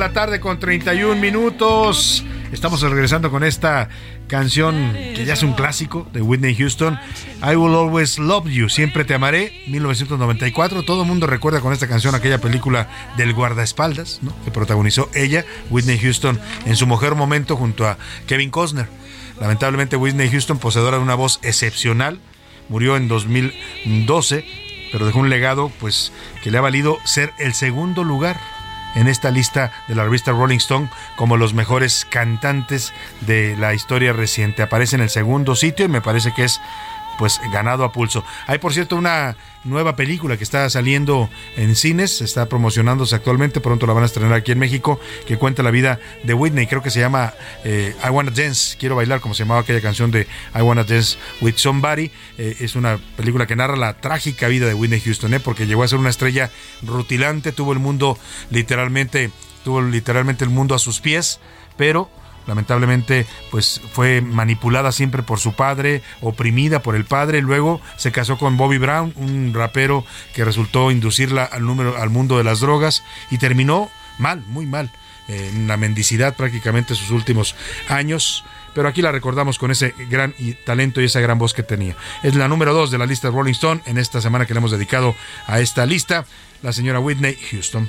La tarde con 31 minutos. Estamos regresando con esta canción que ya es un clásico de Whitney Houston. I Will Always Love You, Siempre Te Amaré, 1994. Todo el mundo recuerda con esta canción aquella película del guardaespaldas, ¿no? que protagonizó ella, Whitney Houston, en su mejor momento junto a Kevin Costner. Lamentablemente Whitney Houston, poseedora de una voz excepcional, murió en 2012, pero dejó un legado pues que le ha valido ser el segundo lugar en esta lista de la revista Rolling Stone como los mejores cantantes de la historia reciente. Aparece en el segundo sitio y me parece que es pues ganado a pulso. Hay por cierto una nueva película que está saliendo en cines, está promocionándose actualmente, pronto la van a estrenar aquí en México, que cuenta la vida de Whitney, creo que se llama eh, I Wanna Dance, quiero bailar, como se llamaba aquella canción de I Wanna Dance with Somebody. Eh, es una película que narra la trágica vida de Whitney Houston, ¿eh? porque llegó a ser una estrella rutilante, tuvo el mundo literalmente, tuvo literalmente el mundo a sus pies, pero lamentablemente pues fue manipulada siempre por su padre, oprimida por el padre, luego se casó con Bobby Brown, un rapero que resultó inducirla al número al mundo de las drogas y terminó mal, muy mal, en la mendicidad prácticamente sus últimos años. Pero aquí la recordamos con ese gran talento y esa gran voz que tenía. Es la número dos de la lista de Rolling Stone en esta semana que le hemos dedicado a esta lista, la señora Whitney Houston.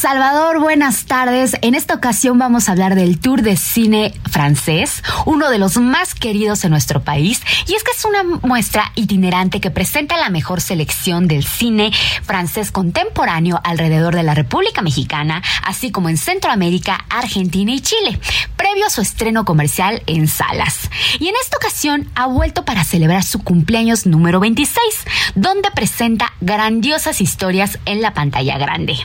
Salvador, buenas tardes. En esta ocasión vamos a hablar del Tour de Cine francés, uno de los más queridos en nuestro país. Y es que es una muestra itinerante que presenta la mejor selección del cine francés contemporáneo alrededor de la República Mexicana, así como en Centroamérica, Argentina y Chile, previo a su estreno comercial en salas. Y en esta ocasión ha vuelto para celebrar su cumpleaños número 26, donde presenta grandiosas historias en la pantalla grande.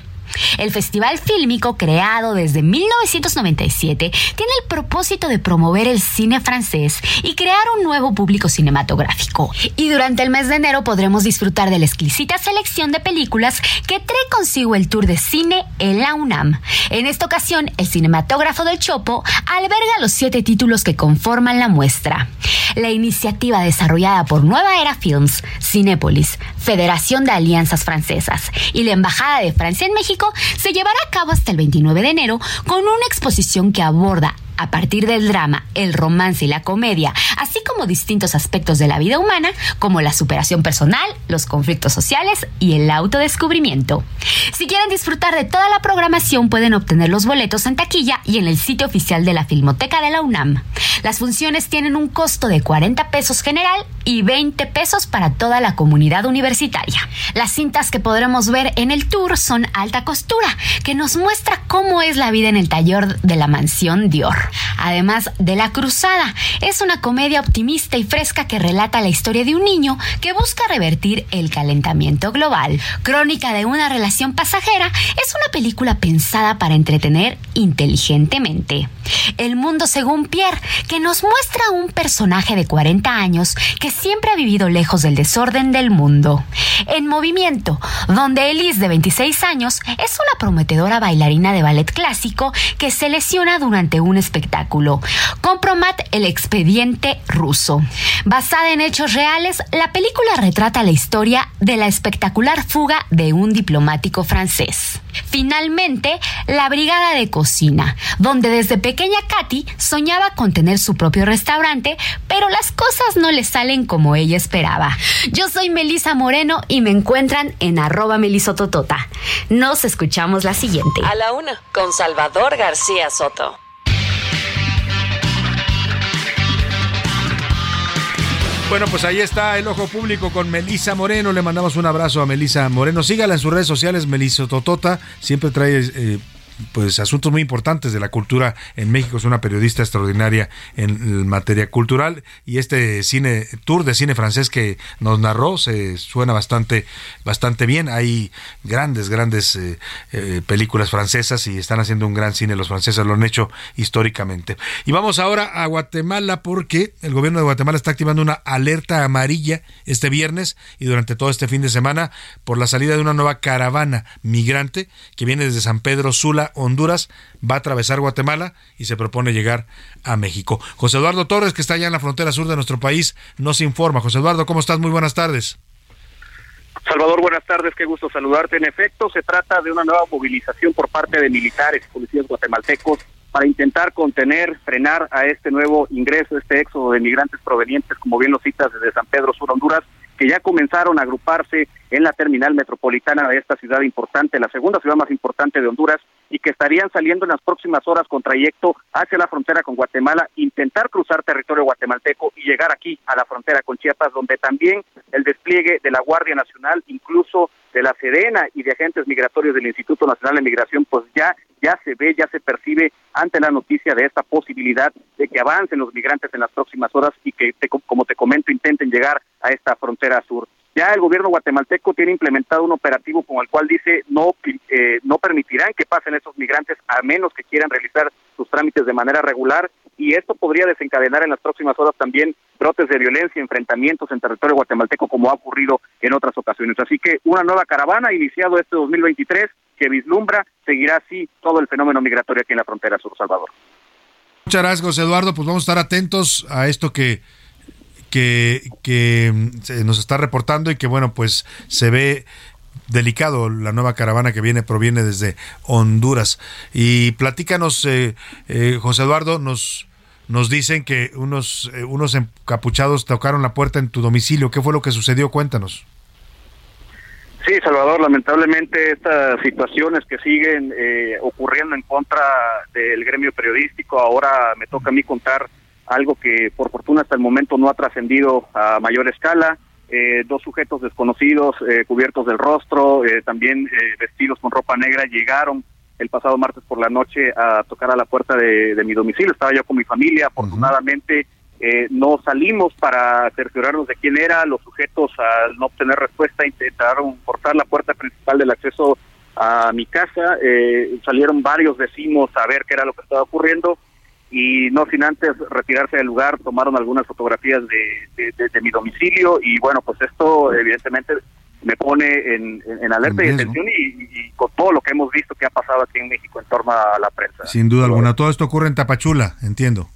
El festival fílmico, creado desde 1997, tiene el propósito de promover el cine francés y crear un nuevo público cinematográfico. Y durante el mes de enero podremos disfrutar de la exquisita selección de películas que trae consigo el tour de cine en la UNAM. En esta ocasión, el cinematógrafo del Chopo alberga los siete títulos que conforman la muestra. La iniciativa desarrollada por Nueva Era Films, Cinépolis, Federación de Alianzas Francesas y la Embajada de Francia en México se llevará a cabo hasta el 29 de enero con una exposición que aborda a partir del drama, el romance y la comedia, así como distintos aspectos de la vida humana, como la superación personal, los conflictos sociales y el autodescubrimiento. Si quieren disfrutar de toda la programación, pueden obtener los boletos en taquilla y en el sitio oficial de la Filmoteca de la UNAM. Las funciones tienen un costo de 40 pesos general y 20 pesos para toda la comunidad universitaria. Las cintas que podremos ver en el tour son Alta Costura, que nos muestra cómo es la vida en el taller de la mansión Dior. Además de La Cruzada, es una comedia optimista y fresca que relata la historia de un niño que busca revertir el calentamiento global. Crónica de una relación pasajera es una película pensada para entretener inteligentemente. El mundo según Pierre, que nos muestra un personaje de 40 años que siempre ha vivido lejos del desorden del mundo. En movimiento, donde Elise, de 26 años, es una prometedora bailarina de ballet clásico que se lesiona durante un espectáculo. Compromat el expediente ruso. Basada en hechos reales, la película retrata la historia de la espectacular fuga de un diplomático francés. Finalmente, la Brigada de Cocina, donde desde pequeña Katy soñaba con tener su propio restaurante, pero las cosas no le salen como ella esperaba. Yo soy Melisa Moreno y me encuentran en arroba melisototota. Nos escuchamos la siguiente. A la una, con Salvador García Soto. Bueno, pues ahí está el ojo público con Melisa Moreno. Le mandamos un abrazo a Melisa Moreno. Sígala en sus redes sociales, Melisa Totota. Siempre trae eh, pues asuntos muy importantes de la cultura en México. Es una periodista extraordinaria en materia cultural y este cine tour de cine francés que nos narró se suena bastante bastante bien. Hay grandes grandes eh, eh, películas francesas y están haciendo un gran cine los franceses lo han hecho históricamente. Y vamos ahora a Guatemala porque el gobierno de Guatemala está activando una alerta amarilla este viernes y durante todo este fin de semana por la salida de una nueva caravana migrante que viene desde San Pedro Sula Honduras, va a atravesar Guatemala y se propone llegar a México. José Eduardo Torres, que está allá en la frontera sur de nuestro país, nos informa. José Eduardo, ¿cómo estás? Muy buenas tardes. Salvador, buenas tardes, qué gusto saludarte. En efecto, se trata de una nueva movilización por parte de militares y policías guatemaltecos para intentar contener, frenar a este nuevo ingreso, este éxodo de migrantes provenientes, como bien lo citas, desde San Pedro Sur, Honduras, que ya comenzaron a agruparse en la terminal metropolitana de esta ciudad importante, la segunda ciudad más importante de Honduras, y que estarían saliendo en las próximas horas con trayecto hacia la frontera con Guatemala, intentar cruzar territorio guatemalteco y llegar aquí a la frontera con Chiapas, donde también el despliegue de la Guardia Nacional, incluso de la Sedena y de agentes migratorios del Instituto Nacional de Migración, pues ya ya se ve, ya se percibe ante la noticia de esta posibilidad de que avancen los migrantes en las próximas horas y que, te- como te comento, intenten llegar a esta frontera sur. Ya el gobierno guatemalteco tiene implementado un operativo con el cual dice no eh, no permitirán que pasen esos migrantes a menos que quieran realizar sus trámites de manera regular y esto podría desencadenar en las próximas horas también brotes de violencia, enfrentamientos en territorio guatemalteco como ha ocurrido en otras ocasiones. Así que una nueva caravana iniciado este 2023 que vislumbra seguirá así todo el fenómeno migratorio aquí en la frontera sur Salvador. Muchas gracias, José Eduardo. Pues vamos a estar atentos a esto que, que, que mm, nos está reportando y que, bueno, pues se ve delicado. La nueva caravana que viene proviene desde Honduras. Y platícanos eh, eh, José Eduardo nos nos dicen que unos eh, unos encapuchados tocaron la puerta en tu domicilio. Qué fue lo que sucedió cuéntanos. Sí, Salvador, lamentablemente estas situaciones que siguen eh, ocurriendo en contra del gremio periodístico, ahora me toca a mí contar algo que por fortuna hasta el momento no ha trascendido a mayor escala. Eh, dos sujetos desconocidos eh, cubiertos del rostro, eh, también eh, vestidos con ropa negra, llegaron el pasado martes por la noche a tocar a la puerta de, de mi domicilio. Estaba yo con mi familia, afortunadamente eh, no salimos para cerciorarnos de quién era. Los sujetos, al no obtener respuesta, intentaron cortar la puerta principal del acceso a mi casa. Eh, salieron varios vecinos a ver qué era lo que estaba ocurriendo y no sin antes retirarse del lugar, tomaron algunas fotografías de, de- de- de mi domicilio y bueno, pues esto evidentemente me pone en, en- en alerta y en tensión y, y con todo lo que hemos visto que ha pasado aquí en México en torno a la prensa. sin duda alguna todo esto ocurre en Tapachula entiendo.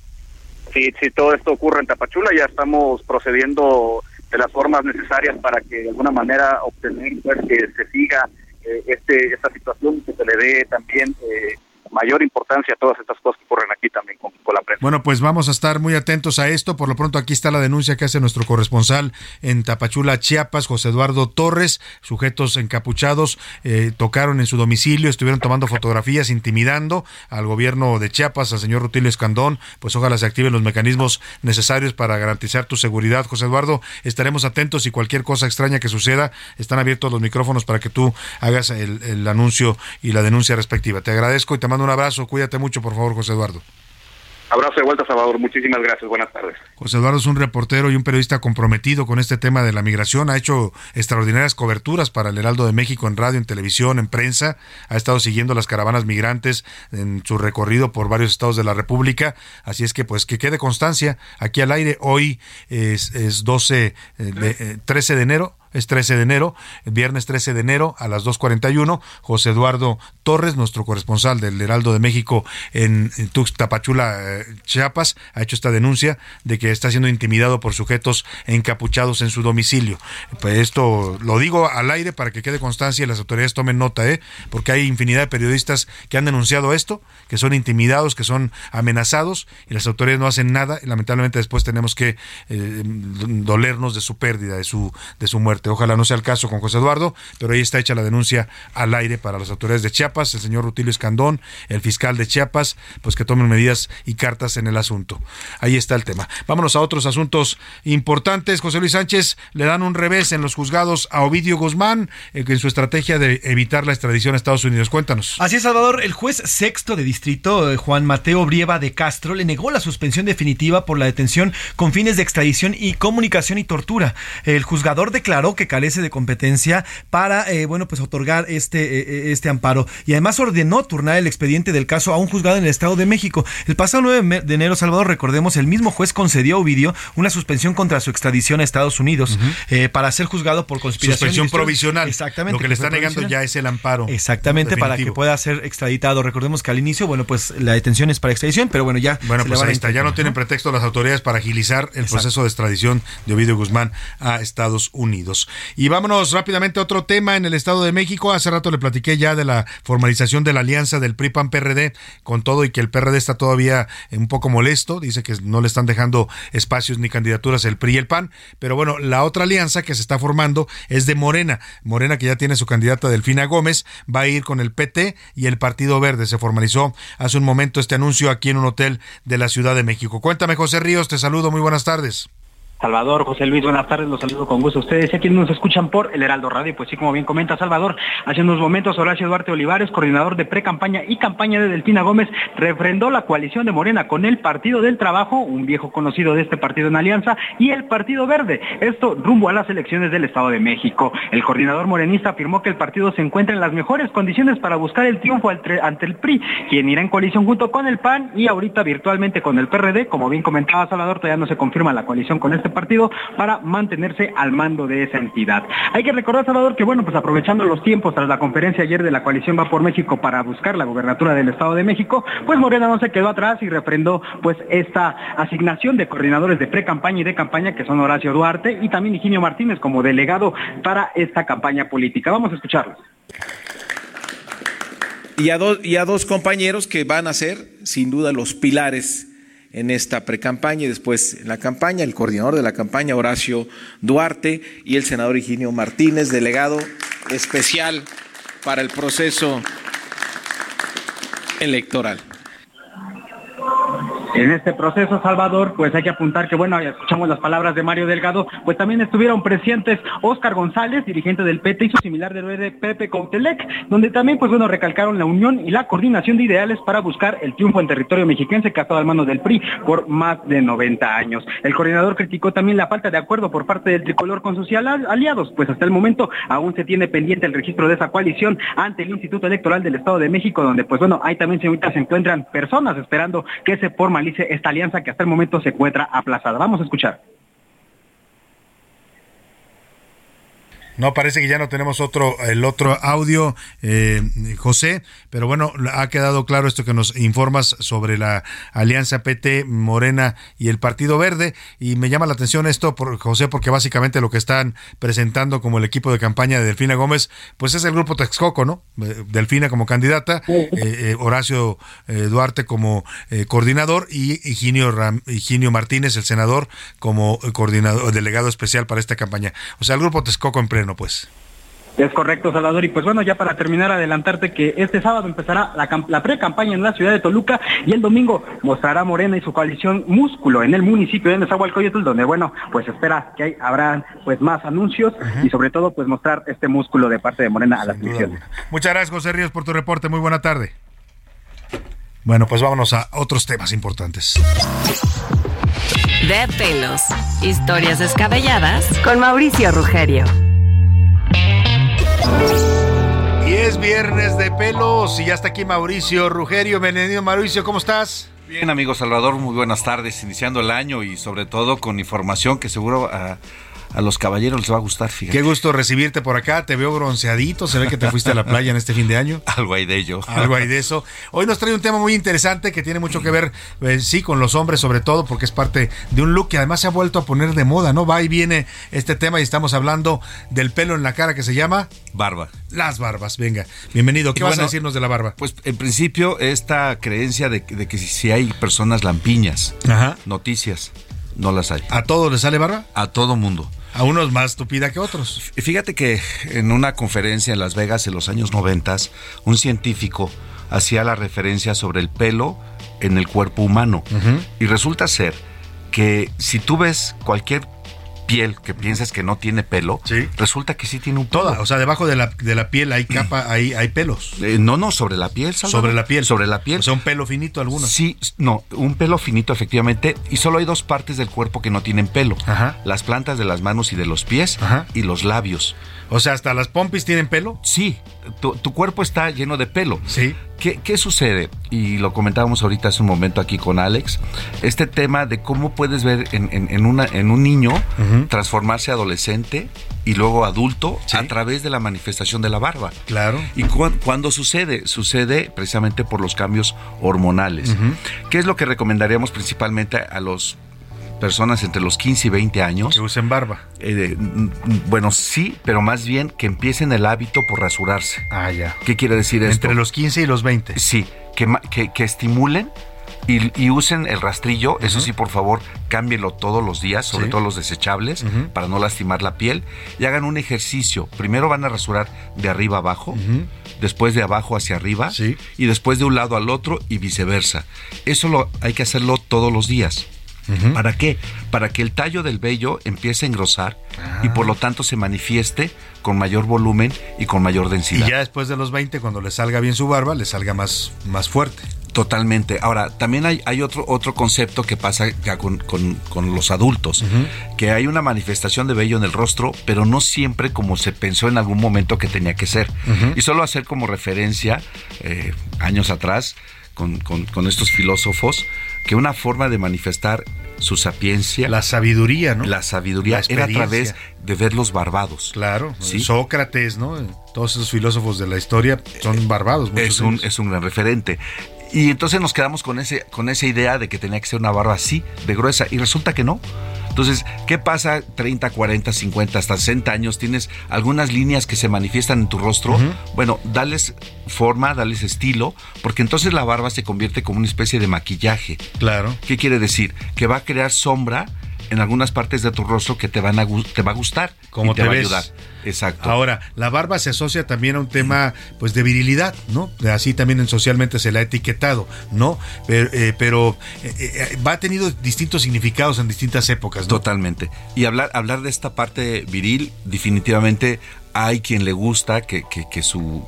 Si, si todo esto ocurre en Tapachula, ya estamos procediendo de las formas necesarias para que de alguna manera obtener pues, que se siga eh, este esta situación, que se le dé también eh, mayor importancia a todas estas cosas que ocurren aquí también con, la prensa. Bueno, pues vamos a estar muy atentos a esto. Por lo pronto aquí está la denuncia que hace nuestro corresponsal en Tapachula, Chiapas, José Eduardo Torres. Sujetos encapuchados eh, tocaron en su domicilio, estuvieron tomando fotografías, intimidando al gobierno de Chiapas, al señor Rutilio Escandón. Pues ojalá se activen los mecanismos necesarios para garantizar tu seguridad. José Eduardo, estaremos atentos y cualquier cosa extraña que suceda, están abiertos los micrófonos para que tú hagas el, el anuncio y la denuncia respectiva. Te agradezco y te mando un abrazo. Cuídate mucho, por favor, José Eduardo. Abrazo de vuelta, Salvador. Muchísimas gracias. Buenas tardes. José Eduardo es un reportero y un periodista comprometido con este tema de la migración. Ha hecho extraordinarias coberturas para el Heraldo de México en radio, en televisión, en prensa. Ha estado siguiendo las caravanas migrantes en su recorrido por varios estados de la República. Así es que, pues, que quede constancia aquí al aire. Hoy es, es 12, eh, de, eh, 13 de enero es 13 de enero, viernes 13 de enero a las 2.41. José Eduardo Torres, nuestro corresponsal del Heraldo de México en, Tuxtapachula, eh, Chiapas, ha hecho esta denuncia de que está siendo intimidado por sujetos encapuchados en su domicilio. Pues esto lo digo al aire para que quede constancia y las autoridades tomen nota, ¿eh? porque hay infinidad de periodistas que han denunciado esto, que son intimidados, que son amenazados y las autoridades no hacen nada y lamentablemente después tenemos que eh, dolernos de su pérdida, de su, de su muerte. Ojalá no sea el caso con José Eduardo, pero ahí está hecha la denuncia al aire para las autoridades de Chiapas, el señor Rutilio Escandón, el fiscal de Chiapas, pues que tomen medidas y cartas en el asunto. Ahí está el tema. Vámonos a otros asuntos importantes. José Luis Sánchez le dan un revés en los juzgados a Ovidio Guzmán eh, en su estrategia de evitar la extradición a Estados Unidos. Cuéntanos. Así es, Salvador. El juez sexto de distrito, eh, Juan Mateo Brieva de Castro, le negó la suspensión definitiva por la detención con fines de extradición y comunicación y tortura. El juzgador declaró que carece de competencia para, eh, bueno, pues otorgar este, eh, este amparo y además ordenó turnar el expediente del caso a un juzgado en el Estado de México. El pasado 9 de enero, Salvador, recordemos, el mismo juez concedió a Ovidio una suspensión contra su extradición a Estados Unidos eh, para ser juzgado por conspiración. Suspensión provisional. Exactamente. Lo que le está negando ya es el amparo. Exactamente, para que pueda ser extraditado. Recordemos que al inicio, bueno, pues la detención es para extradición, pero bueno, ya. Bueno, pues ahí está. Ya no tienen pretexto las autoridades para agilizar el Exacto. proceso de extradición de Ovidio Guzmán a Estados Unidos. Y vámonos rápidamente a otro tema en el Estado de México. Hace rato le platiqué ya de la formalización de la alianza del PRI-PAN-PRD con todo y que el PRD está todavía un poco molesto. Dice que no le están dejando espacios ni candidaturas el PRI y el PAN. Pero bueno, la otra alianza que se está formando es de Morena. Morena que ya tiene su candidata Delfina Gómez va a ir con el PT y el Partido Verde. Se formalizó hace un momento este anuncio aquí en un hotel de la Ciudad de México. Cuéntame, José Ríos, te saludo, muy buenas tardes. Salvador, José Luis, buenas tardes, los saludo con gusto ustedes. Y a quienes nos escuchan por el Heraldo Radio, pues sí, como bien comenta Salvador, hace unos momentos Horacio Duarte Olivares, coordinador de pre-campaña y campaña de Delfina Gómez, refrendó la coalición de Morena con el Partido del Trabajo, un viejo conocido de este partido en alianza, y el Partido Verde, esto rumbo a las elecciones del Estado de México. El coordinador morenista afirmó que el partido se encuentra en las mejores condiciones para buscar el triunfo ante el PRI, quien irá en coalición junto con el PAN y ahorita virtualmente con el PRD, como bien comentaba Salvador, todavía no se confirma la coalición con este partido para mantenerse al mando de esa entidad. Hay que recordar, Salvador, que bueno, pues aprovechando los tiempos tras la conferencia ayer de la coalición Va por México para buscar la gobernatura del Estado de México, pues Morena no se quedó atrás y refrendó pues esta asignación de coordinadores de pre-campaña y de campaña que son Horacio Duarte y también Higinio Martínez como delegado para esta campaña política. Vamos a escucharlos. y a, dos, y a dos compañeros que van a ser, sin duda, los pilares en esta precampaña y después en la campaña, el coordinador de la campaña, Horacio Duarte, y el senador Higinio Martínez, delegado especial para el proceso electoral. En este proceso, Salvador, pues hay que apuntar que, bueno, ya escuchamos las palabras de Mario Delgado, pues también estuvieron presentes Óscar González, dirigente del PT, y su similar del verde Pepe Coutelec, donde también, pues bueno, recalcaron la unión y la coordinación de ideales para buscar el triunfo en territorio mexiquense que ha estado al mano del PRI por más de 90 años. El coordinador criticó también la falta de acuerdo por parte del tricolor con sus aliados, pues hasta el momento aún se tiene pendiente el registro de esa coalición ante el Instituto Electoral del Estado de México, donde, pues bueno, ahí también se encuentran personas esperando que se formalice esta alianza que hasta el momento se encuentra aplazada. Vamos a escuchar. No, parece que ya no tenemos otro, el otro audio, eh, José, pero bueno, ha quedado claro esto que nos informas sobre la alianza PT, Morena y el Partido Verde, y me llama la atención esto, por, José, porque básicamente lo que están presentando como el equipo de campaña de Delfina Gómez, pues es el grupo Texcoco, ¿no? Eh, Delfina como candidata, eh, eh, Horacio Duarte como coordinador y Higinio, Ram- Higinio Martínez, el senador, como coordinador, delegado especial para esta campaña. O sea, el grupo Texcoco en pleno, pues. Es correcto, Salvador. Y pues bueno, ya para terminar, adelantarte que este sábado empezará la, cam- la pre-campaña en la ciudad de Toluca y el domingo mostrará Morena y su coalición Músculo en el municipio de Nezahualcóyotl, donde bueno, pues espera que hay, habrá pues más anuncios y sobre todo pues mostrar este músculo de parte de Morena a las elecciones. Muchas gracias, José Ríos, por tu reporte. Muy buena tarde. Bueno, pues vámonos a otros temas importantes. De pelos. Historias descabelladas con Mauricio Rugerio. Y es viernes de pelos y ya está aquí Mauricio Rugerio. Bienvenido Mauricio, ¿cómo estás? Bien, amigo Salvador, muy buenas tardes, iniciando el año y sobre todo con información que seguro a, a los caballeros les va a gustar, fíjate. Qué gusto recibirte por acá, te veo bronceadito, se ve que te fuiste a la playa en este fin de año. Algo hay de ello. Algo hay de eso. Hoy nos trae un tema muy interesante que tiene mucho que ver, eh, sí, con los hombres sobre todo, porque es parte de un look que además se ha vuelto a poner de moda, ¿no? Va y viene este tema y estamos hablando del pelo en la cara que se llama... Barba. Las barbas, venga. Bienvenido. ¿Qué Y vas bueno, a decirnos de la barba? Pues en principio esta creencia de, de que si, si hay personas lampiñas, Ajá. noticias, no las hay. ¿A todos les sale barba? A todo mundo. A unos más tupida que otros. Fíjate que en una conferencia en Las Vegas en los años 90, un científico hacía la referencia sobre el pelo en el cuerpo humano. Y resulta ser que si tú ves cualquier piel que piensas que no tiene pelo, resulta que sí tiene un pelo. Toda, o sea, debajo de la, de la piel hay capa, hay, hay pelos. Eh, no, no, sobre la piel, Salvador. Sobre la piel. Sobre la piel. O sea, un pelo finito algunos. Sí, no, un pelo finito efectivamente. Y solo hay dos partes del cuerpo que no tienen pelo. Las plantas de las manos y de los pies y los labios. O sea, hasta las pompis tienen pelo. Sí, tu, tu cuerpo está lleno de pelo. Sí. ¿Qué, ¿Qué sucede? Y lo comentábamos ahorita hace un momento aquí con Alex. Este tema de cómo puedes ver en, en- en una, en un niño transformarse adolescente y luego adulto a través de la manifestación de la barba. Claro. ¿Y cu- cuándo sucede? Sucede precisamente por los cambios hormonales. ¿Qué es lo que recomendaríamos principalmente a los personas entre los 15 y 20 años? Que usen barba. Eh, mm, bueno, sí, pero más bien que empiecen el hábito por rasurarse. Ah, ya. ¿Qué quiere decir esto? Entre los 15 y los 20. Sí, que, que, que estimulen y, y usen el rastrillo. Eso sí, por favor, cámbienlo todos los días, sobre Sí. todo los desechables, para no lastimar la piel. Y hagan un ejercicio. Primero van a rasurar de arriba a abajo, después de abajo hacia arriba, y después de un lado al otro y viceversa. Eso lo, hay que hacerlo todos los días. ¿Para qué? Para que el tallo del vello empiece a engrosar y por lo tanto se manifieste con mayor volumen y con mayor Y densidad. ya después de los 20, cuando le salga bien su barba, le salga más, más fuerte. Totalmente. Ahora, también hay, hay otro, otro concepto que pasa ya con, con- con los adultos, que hay una manifestación de vello en el rostro, pero no siempre como se pensó en algún momento que tenía que ser. Y solo hacer como referencia, eh, años atrás, con, con- con estos filósofos, que una forma de manifestar su sapiencia, La sabiduría, ¿no? la sabiduría La era a través de verlos barbados. Claro. ¿Sí? Sócrates, ¿no? Todos esos filósofos de la historia son barbados. es un, es un gran referente. Y entonces nos quedamos con, ese, con esa idea de que tenía que ser una barba así, de gruesa, y resulta que no. Entonces, ¿qué pasa 30, 40, 50, hasta 60 años? Tienes algunas líneas que se manifiestan en tu rostro. Bueno, dales forma, dales estilo, porque entonces la barba se convierte como una especie de maquillaje. Claro. ¿Qué quiere decir? Que va a crear sombra en algunas partes de tu rostro que te van a te va a gustar Como y te, te va ves. a ayudar. Exacto. Ahora, la barba se asocia también a un tema pues de virilidad, ¿no? Así también en socialmente se la ha etiquetado, ¿no? Pero, eh, pero, eh, eh, va ha tenido distintos significados en distintas épocas, ¿no? Totalmente. Y hablar, hablar de esta parte viril, definitivamente hay quien le gusta que, que, que su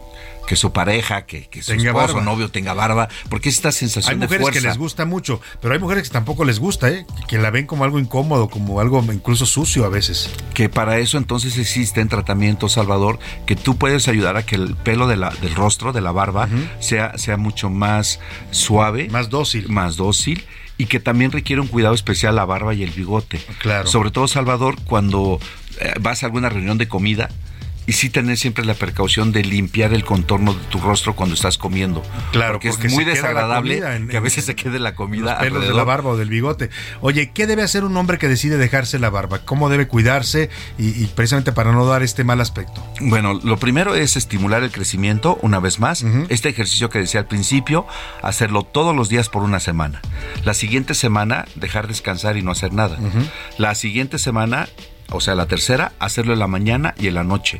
que su pareja, que, que su Tenga esposo, barba. novio tenga barba, porque es esta sensación Hay de mujeres fuerza. que les gusta mucho, pero hay mujeres que tampoco les gusta, ¿eh? Que la ven como algo incómodo, como algo incluso sucio a veces. que para eso entonces existen tratamientos, Salvador, que tú puedes ayudar a que el pelo de la, del rostro, de la barba, sea, sea mucho más suave. Más dócil. Más dócil. Y que también requiere un cuidado especial la barba y el bigote. Claro. Sobre todo, Salvador, cuando eh, vas a alguna reunión de comida. Y sí tener siempre la precaución de limpiar el contorno de tu rostro cuando estás comiendo. Claro, porque, porque es muy desagradable en- que a veces se quede la comida Los pelos de la barba o del bigote. Oye, ¿qué debe hacer un hombre que decide dejarse la barba? ¿Cómo debe cuidarse? Y, y precisamente para no dar este mal aspecto. Bueno, lo primero es estimular el crecimiento una vez más. Este ejercicio que decía al principio, hacerlo todos los días por una semana. La siguiente semana, dejar descansar y no hacer nada. La siguiente semana, o sea, la tercera, hacerlo en la mañana y en la noche.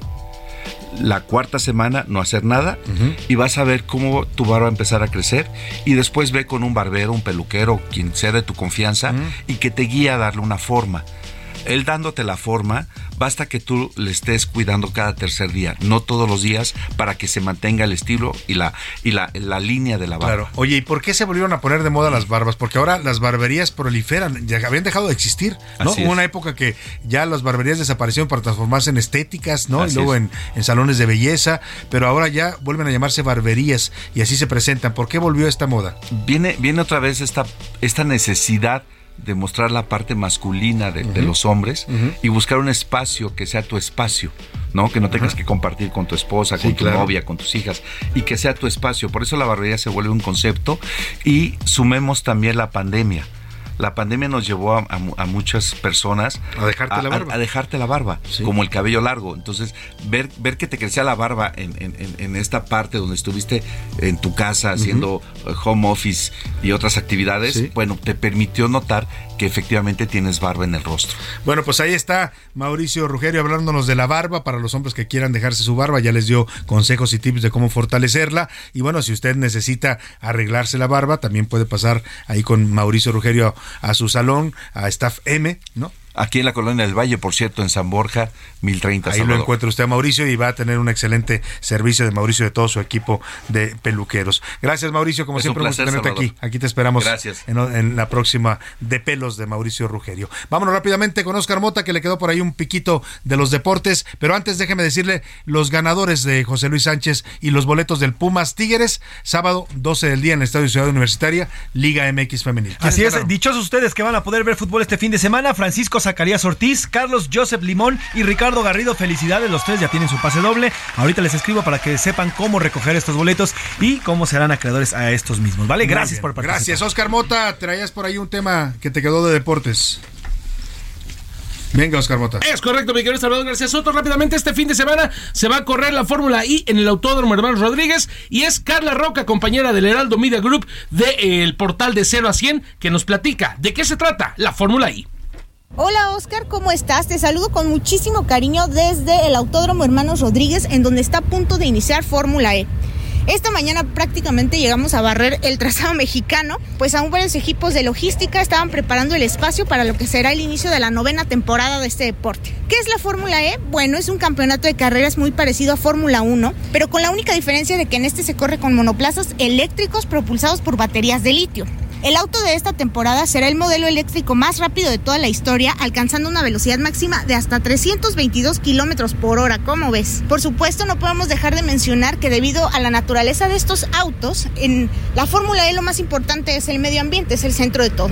La cuarta semana, no hacer nada y vas a ver cómo tu barba va a empezar a crecer y después ve con un barbero, un peluquero, quien sea de tu confianza y que te guíe a darle una forma. Él dándote la forma, basta que tú le estés cuidando cada tercer día, no todos los días, para que se mantenga el estilo y la, y la, la línea de la barba. Claro. Oye, ¿y por qué se volvieron a poner de moda las barbas? Porque ahora las barberías proliferan, ya habían dejado de existir, ¿no? Hubo una época que ya las barberías desaparecieron para transformarse en estéticas, ¿no? Así y luego en, en salones de belleza, pero ahora ya vuelven a llamarse barberías y así se presentan. ¿Por qué volvió esta moda? Viene, viene otra vez esta, esta necesidad de mostrar la parte masculina de, los hombres y buscar un espacio que sea tu espacio, ¿no? Que no tengas que compartir con tu esposa, Sí, con tu claro. novia, con tus hijas, y que sea tu espacio. Por eso la barbería se vuelve un concepto y sumemos también la pandemia. La pandemia nos llevó a, a mu- a muchas personas A dejarte la barba. a dejarte la barba, como el cabello largo. Entonces, ver, ver que te crecía la barba en, en- en- esta parte donde estuviste en tu casa haciendo home office y otras actividades, Sí. bueno, te permitió notar que efectivamente tienes barba en el rostro. Bueno, pues ahí está Mauricio Rugerio hablándonos de la barba para los hombres que quieran dejarse su barba. Ya les dio consejos y tips de cómo fortalecerla. Y bueno, si usted necesita arreglarse la barba, también puede pasar ahí con Mauricio Rugerio a, a su salón, a Staff M, ¿no? Aquí en la Colonia del Valle, por cierto, en San Borja, 1030 Ahí lo encuentra usted a Mauricio y va a tener un excelente servicio de Mauricio y de todo su equipo de peluqueros. Gracias Mauricio, como Es un siempre, gusto placer, tenerte Salvador. aquí. Aquí te esperamos Gracias. En, en la próxima de pelos de Mauricio Rugerio. Vámonos rápidamente con Oscar Mota, que le quedó por ahí un piquito de los deportes. Pero antes déjeme decirle los ganadores de José Luis Sánchez y los boletos del Pumas Tigres, sábado 12 del día en el Estadio Ciudad Universitaria, Liga MX Femenil. ¿Quiénes Así es, ganaron? dichosos ustedes que van a poder ver fútbol este fin de semana. Francisco Zacarías Ortiz, Carlos Joseph Limón y Ricardo Garrido. Felicidades, los tres ya tienen su pase doble. Ahorita les escribo para que sepan cómo recoger estos boletos y cómo serán acreedores a estos mismos. ¿Vale? Gracias por participar. Gracias, Oscar Mota. Traías por ahí un tema que te quedó de deportes. Venga, Oscar Mota. Es correcto, mi querido Salvador García Soto. Rápidamente, este fin de semana se va a correr la Fórmula I en el Autódromo Hermanos Rodríguez y es Carla Roca, compañera del Heraldo Media Group del portal de 0 a 100, que nos platica de qué se trata la Fórmula I. Hola Oscar, ¿cómo estás? Te saludo con muchísimo cariño desde el Autódromo Hermanos Rodríguez, en donde está a punto de iniciar Fórmula E. Esta mañana prácticamente llegamos a barrer el trazado mexicano, pues aún varios equipos de logística estaban preparando el espacio para lo que será el inicio de la novena temporada de este deporte. ¿Qué es la Fórmula E? Bueno, es un campeonato de carreras muy parecido a Fórmula 1, pero con la única diferencia de que en este se corre con monoplazas eléctricos propulsados por baterías de litio. El auto de esta temporada será el modelo eléctrico más rápido de toda la historia, alcanzando una velocidad máxima de hasta 322 kilómetros por hora. ¿Cómo ves? Por supuesto, no podemos dejar de mencionar que debido a la naturaleza de estos autos, en la Fórmula E lo más importante es el medio ambiente, es el centro de todo.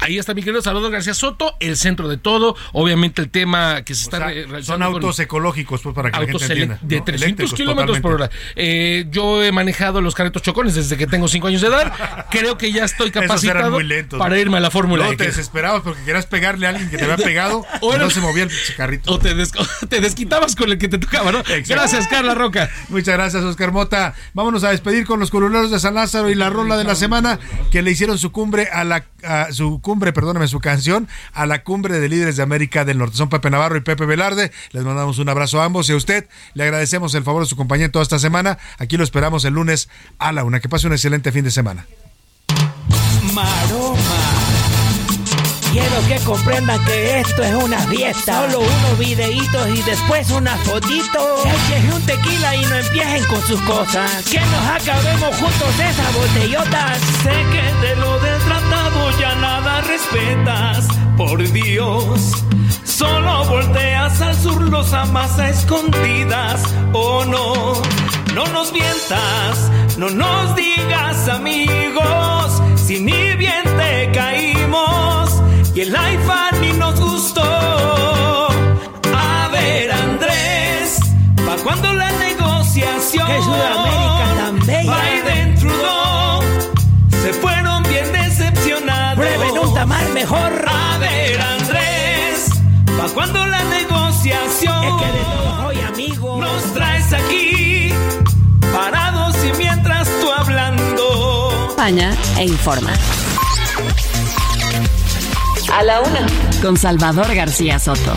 Ahí está mi querido Salvador García Soto, el centro de todo. Obviamente el tema que se está re- Son realizando con- autos ecológicos, pues, para que la gente entienda. de ¿no? 300 Eléctricos, kilómetros por hora. Eh, yo he manejado los carretos chocones desde que tengo 5 años de edad. Creo que ya estoy Capacitado muy lentos. para ¿no? irme a la Fórmula E. te desesperabas porque querías pegarle a alguien que te había pegado O y no se movía el carrito. O te, des- te desquitabas con el que te tocaba, ¿no? Gracias, Carla Roca. Muchas gracias, Oscar Mota. Vámonos a despedir con los coluneros de San Lázaro y la rola de la semana que le hicieron su cumbre a la a su cumbre, perdóname, su canción a la cumbre de líderes de América del Norte. Son Pepe Navarro y Pepe Velarde. Les mandamos un abrazo a ambos y a usted le agradecemos el favor de su compañía toda esta semana. Aquí lo esperamos el lunes a la una. Que pase un excelente fin de semana. Maroma. Quiero que comprendan que esto es una fiesta. Solo unos videitos y después una fotito. Echen un tequila y no empiecen con sus cosas. Que nos acabemos juntos esas botellotas. Sé que de lo del tratado ya nada respetas, por Dios. Solo volteas al sur, los amas a escondidas, o no. No nos mientas, no nos digas amigos, si ni bien te caímos y el iPhone ni nos gustó. A ver, Andrés, ¿pa' cuando la negociación? Que Sudamérica tan bella. Biden Trudeau se fueron bien decepcionados. Prueben un tamal mejor. A ver, Andrés, ¿pa' cuando la negociación? Es que de todos hoy, amigos. Nos traes aquí, e informa. A la una. Con Salvador García Soto.